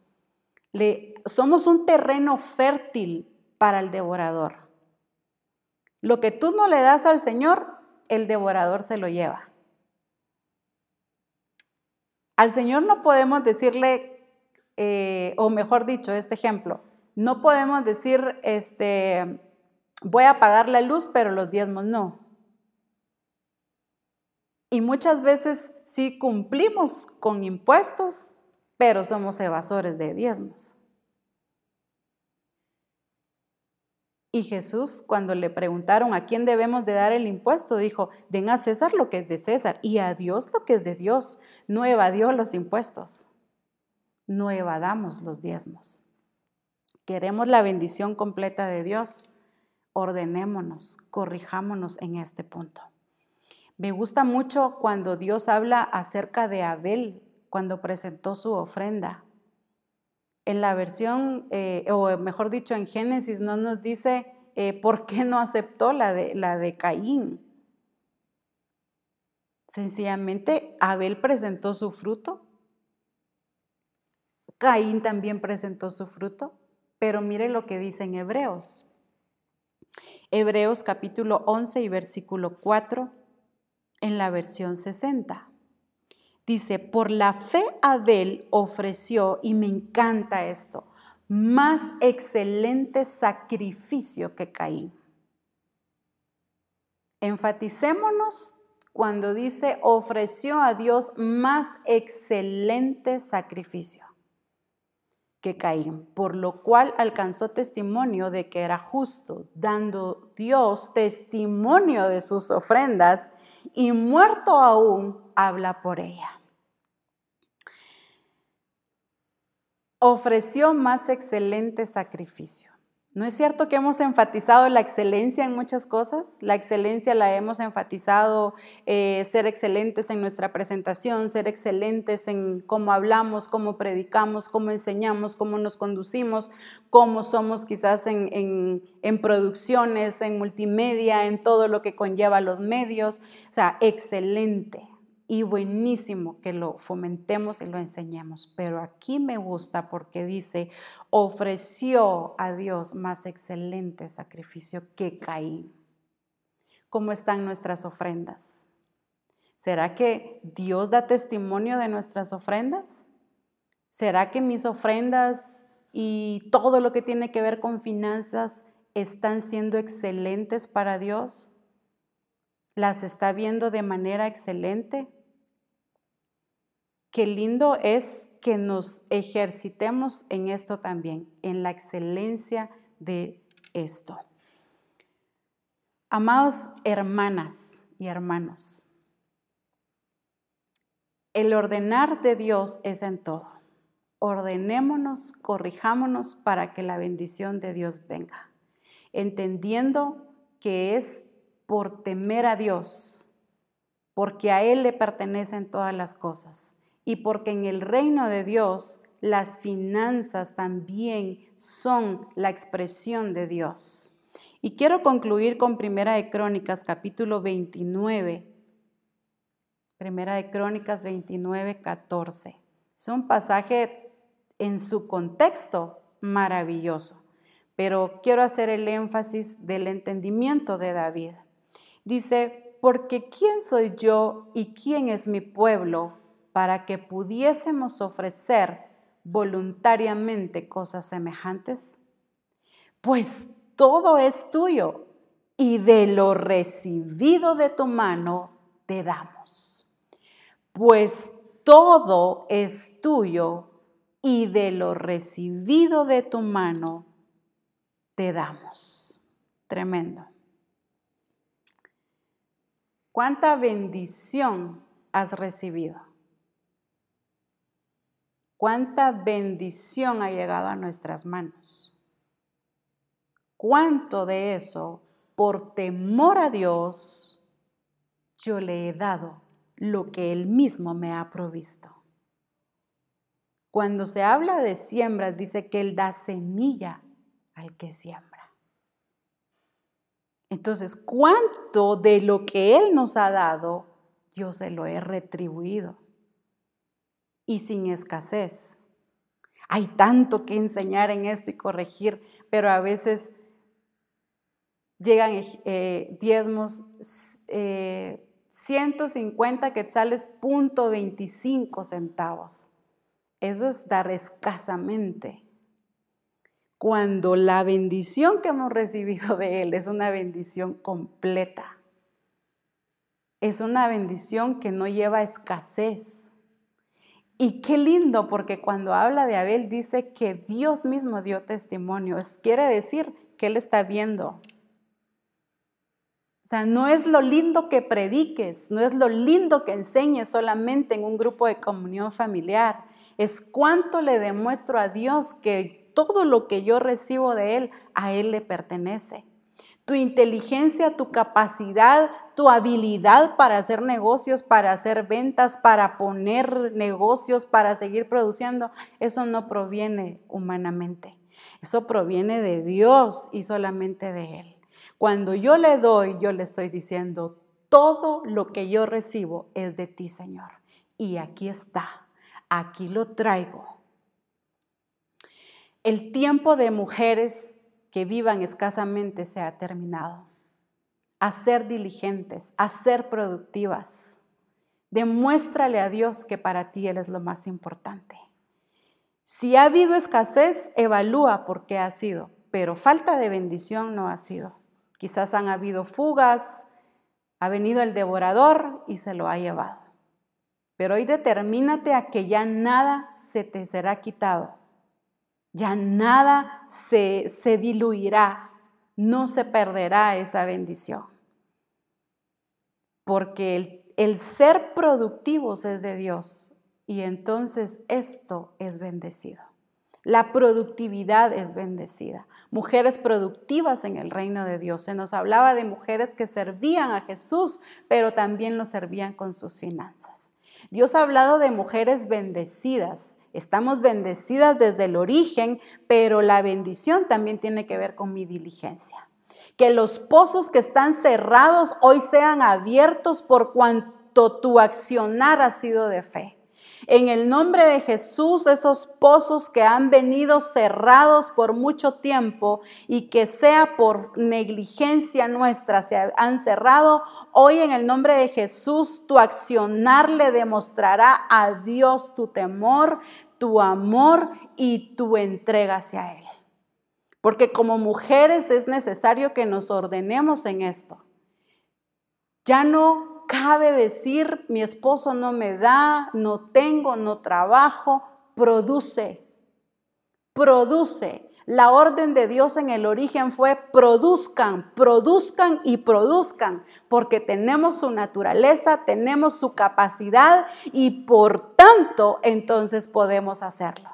S1: le, somos un terreno fértil para el devorador. Lo que tú no le das al Señor, el devorador se lo lleva. Al Señor no podemos decirle, eh, o mejor dicho, este ejemplo, no podemos decir, este, voy a pagar la luz, pero los diezmos no. Y muchas veces sí cumplimos con impuestos, pero somos evasores de diezmos. Y Jesús, cuando le preguntaron a quién debemos de dar el impuesto, dijo, den a César lo que es de César y a Dios lo que es de Dios. No evadió los impuestos, no evadamos los diezmos. Queremos la bendición completa de Dios. Ordenémonos, corrijámonos en este punto. Me gusta mucho cuando Dios habla acerca de Abel, cuando presentó su ofrenda. En la versión, eh, o mejor dicho, en Génesis no nos dice eh, por qué no aceptó la de, la de Caín. Sencillamente, Abel presentó su fruto. Caín también presentó su fruto. Pero mire lo que dice en Hebreos. Hebreos capítulo 11 y versículo 4 en la versión 60. Dice, por la fe Abel ofreció, y me encanta esto, más excelente sacrificio que Caín. Enfaticémonos cuando dice ofreció a Dios más excelente sacrificio que Caín, por lo cual alcanzó testimonio de que era justo, dando Dios testimonio de sus ofrendas y muerto aún habla por ella. Ofreció más excelente sacrificio. ¿No es cierto que hemos enfatizado la excelencia en muchas cosas? La excelencia la hemos enfatizado, eh, ser excelentes en nuestra presentación, ser excelentes en cómo hablamos, cómo predicamos, cómo enseñamos, cómo nos conducimos, cómo somos quizás en, en producciones, en multimedia, en todo lo que conlleva los medios. O sea, excelente y buenísimo que lo fomentemos y lo enseñemos. Pero aquí me gusta porque dice, ofreció a Dios más excelente sacrificio que Caín. ¿Cómo están nuestras ofrendas? ¿Será que Dios da testimonio de nuestras ofrendas? ¿Será que mis ofrendas y todo lo que tiene que ver con finanzas están siendo excelentes para Dios? ¿Las está viendo de manera excelente? Qué lindo es que nos ejercitemos en esto también, en la excelencia de esto. Amados hermanas y hermanos, el ordenar de Dios es en todo. Ordenémonos, corrijámonos para que la bendición de Dios venga, entendiendo que es por temer a Dios, porque a Él le pertenecen todas las cosas y porque en el reino de Dios las finanzas también son la expresión de Dios. Y quiero concluir con Primera de Crónicas capítulo 29. Primera de Crónicas 29, 14. Es un pasaje en su contexto maravilloso, pero quiero hacer el énfasis del entendimiento de David. Dice, porque ¿quién soy yo y quién es mi pueblo para que pudiésemos ofrecer voluntariamente cosas semejantes? Pues todo es tuyo y de lo recibido de tu mano te damos. Pues todo es tuyo y de lo recibido de tu mano te damos. Tremendo. ¿Cuánta bendición has recibido? Cuánta bendición ha llegado a nuestras manos. Cuánto de eso, por temor a Dios, yo le he dado lo que Él mismo me ha provisto. Cuando se habla de siembras, dice que Él da semilla al que siembra. Entonces, ¿cuánto de lo que Él nos ha dado, yo se lo he retribuido? Y sin escasez. Hay tanto que enseñar en esto y corregir, pero a veces llegan eh, diezmos eh, 150 quetzales, punto 25 centavos. Eso es dar escasamente. Cuando la bendición que hemos recibido de Él es una bendición completa. Es una bendición que no lleva escasez. Y qué lindo, porque cuando habla de Abel dice que Dios mismo dio testimonio. quiere decir que Él está viendo, o sea, no es lo lindo que prediques, no es lo lindo que enseñes solamente en un grupo de comunión familiar. Es cuánto le demuestro a Dios que todo lo que yo recibo de Él, a Él le pertenece. Tu inteligencia, tu capacidad, tu habilidad para hacer negocios, para hacer ventas, para poner negocios, para seguir produciendo, eso no proviene humanamente. Eso proviene de Dios y solamente de Él. Cuando yo le doy, yo le estoy diciendo, todo lo que yo recibo es de ti, Señor. Y aquí está, aquí lo traigo. El tiempo de mujeres que vivan escasamente se ha terminado. A ser diligentes, a ser productivas. Demuéstrale a Dios que para ti Él es lo más importante. Si ha habido escasez, evalúa por qué ha sido, pero falta de bendición no ha sido. Quizás han habido fugas, ha venido el devorador y se lo ha llevado. Pero hoy determínate a que ya nada se te será quitado. Ya nada se, se diluirá. No se perderá esa bendición. Porque el, el ser productivos es de Dios y entonces esto es bendecido. La productividad es bendecida. Mujeres productivas en el reino de Dios. Se nos hablaba de mujeres que servían a Jesús, pero también lo servían con sus finanzas. Dios ha hablado de mujeres bendecidas. Estamos bendecidas desde el origen, pero la bendición también tiene que ver con mi diligencia. Que los pozos que están cerrados hoy sean abiertos por cuanto tu accionar ha sido de fe. En el nombre de Jesús, esos pozos que han venido cerrados por mucho tiempo y que sea por negligencia nuestra se han cerrado, hoy en el nombre de Jesús tu accionar le demostrará a Dios tu temor, tu amor y tu entrega hacia Él. Porque como mujeres es necesario que nos ordenemos en esto. Ya no cabe decir, mi esposo no me da, no tengo, no trabajo, produce, produce. La orden de Dios en el origen fue produzcan, produzcan y produzcan, porque tenemos su naturaleza, tenemos su capacidad y por tanto entonces podemos hacerlo.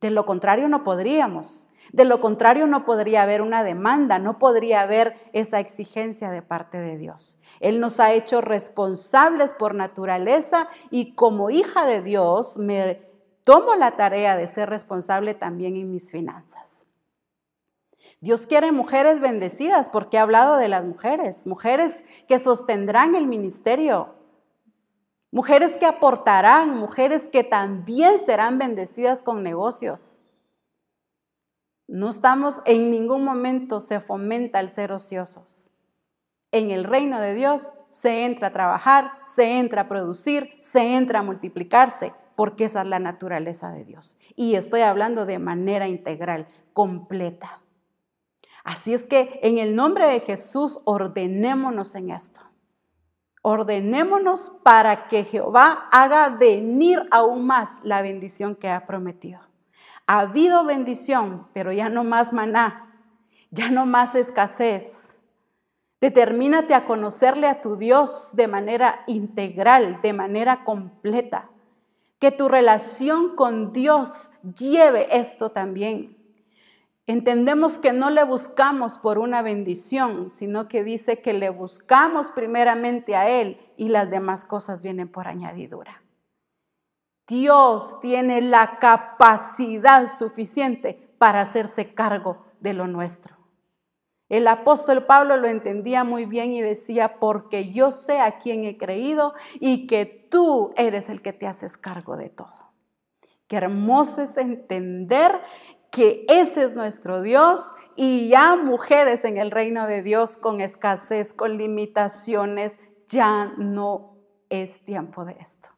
S1: De lo contrario no podríamos. De lo contrario no podría haber una demanda, no podría haber esa exigencia de parte de Dios. Él nos ha hecho responsables por naturaleza y como hija de Dios me tomo la tarea de ser responsable también en mis finanzas. Dios quiere mujeres bendecidas porque ha hablado de las mujeres, mujeres que sostendrán el ministerio, mujeres que aportarán, mujeres que también serán bendecidas con negocios. No estamos en ningún momento se fomenta el ser ociosos. En el reino de Dios se entra a trabajar, se entra a producir, se entra a multiplicarse, porque esa es la naturaleza de Dios. Y estoy hablando de manera integral, completa. Así es que en el nombre de Jesús ordenémonos en esto. Ordenémonos para que Jehová haga venir aún más la bendición que ha prometido. Ha habido bendición, pero ya no más maná, ya no más escasez, Determínate a conocerle a tu Dios de manera integral, de manera completa. Que tu relación con Dios lleve esto también. Entendemos que no le buscamos por una bendición, sino que dice que le buscamos primeramente a Él y las demás cosas vienen por añadidura. Dios tiene la capacidad suficiente para hacerse cargo de lo nuestro. El apóstol Pablo lo entendía muy bien y decía, porque yo sé a quién he creído y que tú eres el que te haces cargo de todo. Qué hermoso es entender que ese es nuestro Dios y ya mujeres en el reino de Dios con escasez, con limitaciones, ya no es tiempo de esto.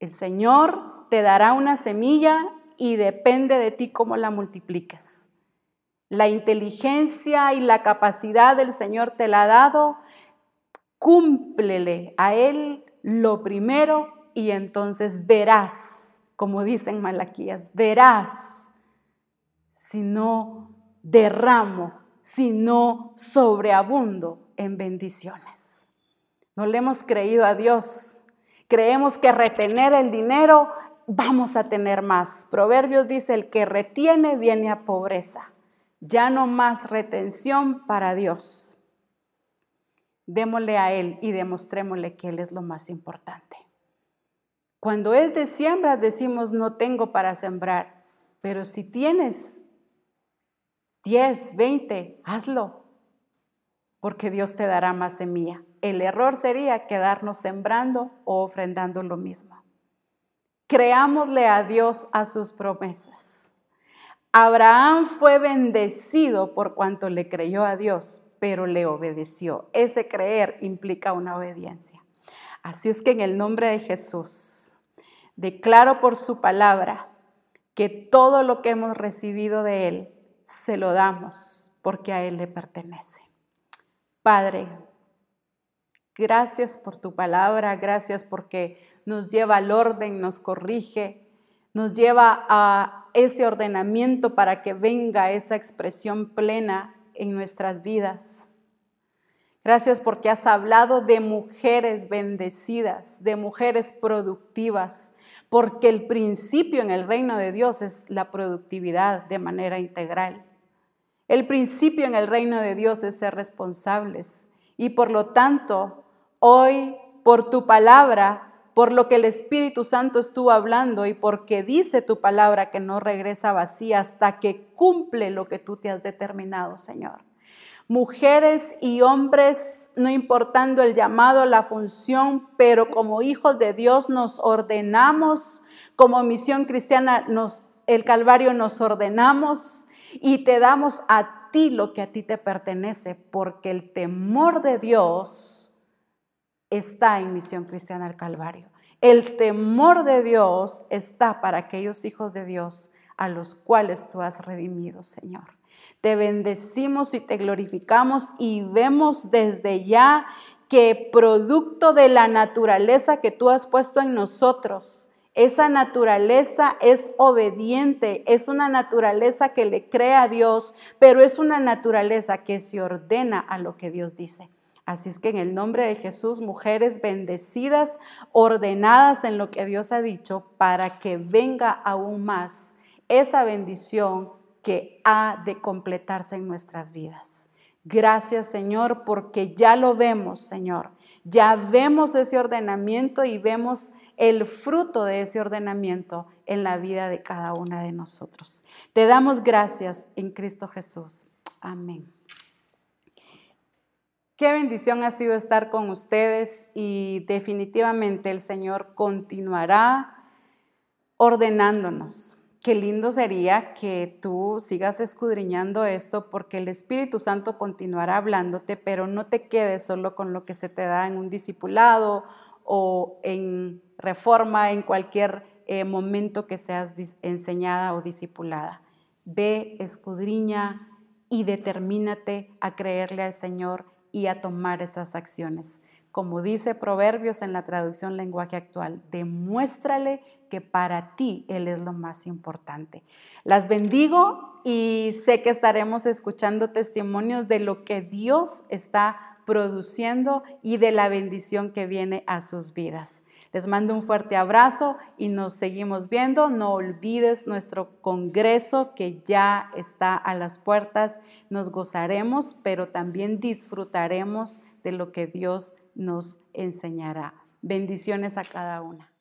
S1: El Señor te dará una semilla y depende de ti cómo la multipliques. La inteligencia y la capacidad del Señor te la ha dado. Cúmplele a Él lo primero y entonces verás, como dicen Malaquías, verás si no derramo, si no sobreabundo en bendiciones. No le hemos creído a Dios. Creemos que retener el dinero vamos a tener más. Proverbios dice, el que retiene viene a pobreza. Ya no más retención para Dios. Démosle a Él y demostrémosle que Él es lo más importante. Cuando es de siembra decimos no tengo para sembrar, pero si tienes 10, 20, hazlo, porque Dios te dará más semilla. El error sería quedarnos sembrando o ofrendando lo mismo. Creámosle a Dios a sus promesas. Abraham fue bendecido por cuanto le creyó a Dios, pero le obedeció. Ese creer implica una obediencia. Así es que en el nombre de Jesús, declaro por su palabra que todo lo que hemos recibido de Él se lo damos porque a Él le pertenece. Padre, gracias por tu palabra, gracias porque nos lleva al orden, nos corrige, nos lleva a ese ordenamiento para que venga esa expresión plena en nuestras vidas. Gracias porque has hablado de mujeres bendecidas, de mujeres productivas, porque el principio en el reino de Dios es la productividad de manera integral. El principio en el reino de Dios es ser responsables y por lo tanto, hoy, por tu palabra, por lo que el Espíritu Santo estuvo hablando y porque dice tu palabra que no regresa vacía hasta que cumple lo que tú te has determinado, Señor. Mujeres y hombres, no importando el llamado, la función, pero como hijos de Dios nos ordenamos, como misión cristiana nos, el Calvario nos ordenamos y te damos a ti lo que a ti te pertenece, porque el temor de Dios está en Misión Cristiana al Calvario. El temor de Dios está para aquellos hijos de Dios a los cuales tú has redimido, Señor. Te bendecimos y te glorificamos y vemos desde ya que producto de la naturaleza que tú has puesto en nosotros, esa naturaleza es obediente, es una naturaleza que le cree a Dios, pero es una naturaleza que se ordena a lo que Dios dice. Así es que en el nombre de Jesús, mujeres bendecidas, ordenadas en lo que Dios ha dicho, para que venga aún más esa bendición que ha de completarse en nuestras vidas. Gracias Señor, porque ya lo vemos, Señor. Ya vemos ese ordenamiento y vemos el fruto de ese ordenamiento en la vida de cada una de nosotros. Te damos gracias en Cristo Jesús. Amén. Qué bendición ha sido estar con ustedes y definitivamente el Señor continuará ordenándonos. Qué lindo sería que tú sigas escudriñando esto porque el Espíritu Santo continuará hablándote, pero no te quedes solo con lo que se te da en un discipulado o en reforma, en cualquier eh, momento que seas enseñada o discipulada. Ve, escudriña y determínate a creerle al Señor y a tomar esas acciones. Como dice Proverbios en la traducción lenguaje actual, demuéstrale que para ti Él es lo más importante. Las bendigo y sé que estaremos escuchando testimonios de lo que Dios está produciendo y de la bendición que viene a sus vidas. Les mando un fuerte abrazo y nos seguimos viendo. No olvides nuestro congreso que ya está a las puertas. Nos gozaremos, pero también disfrutaremos de lo que Dios nos enseñará. Bendiciones a cada una.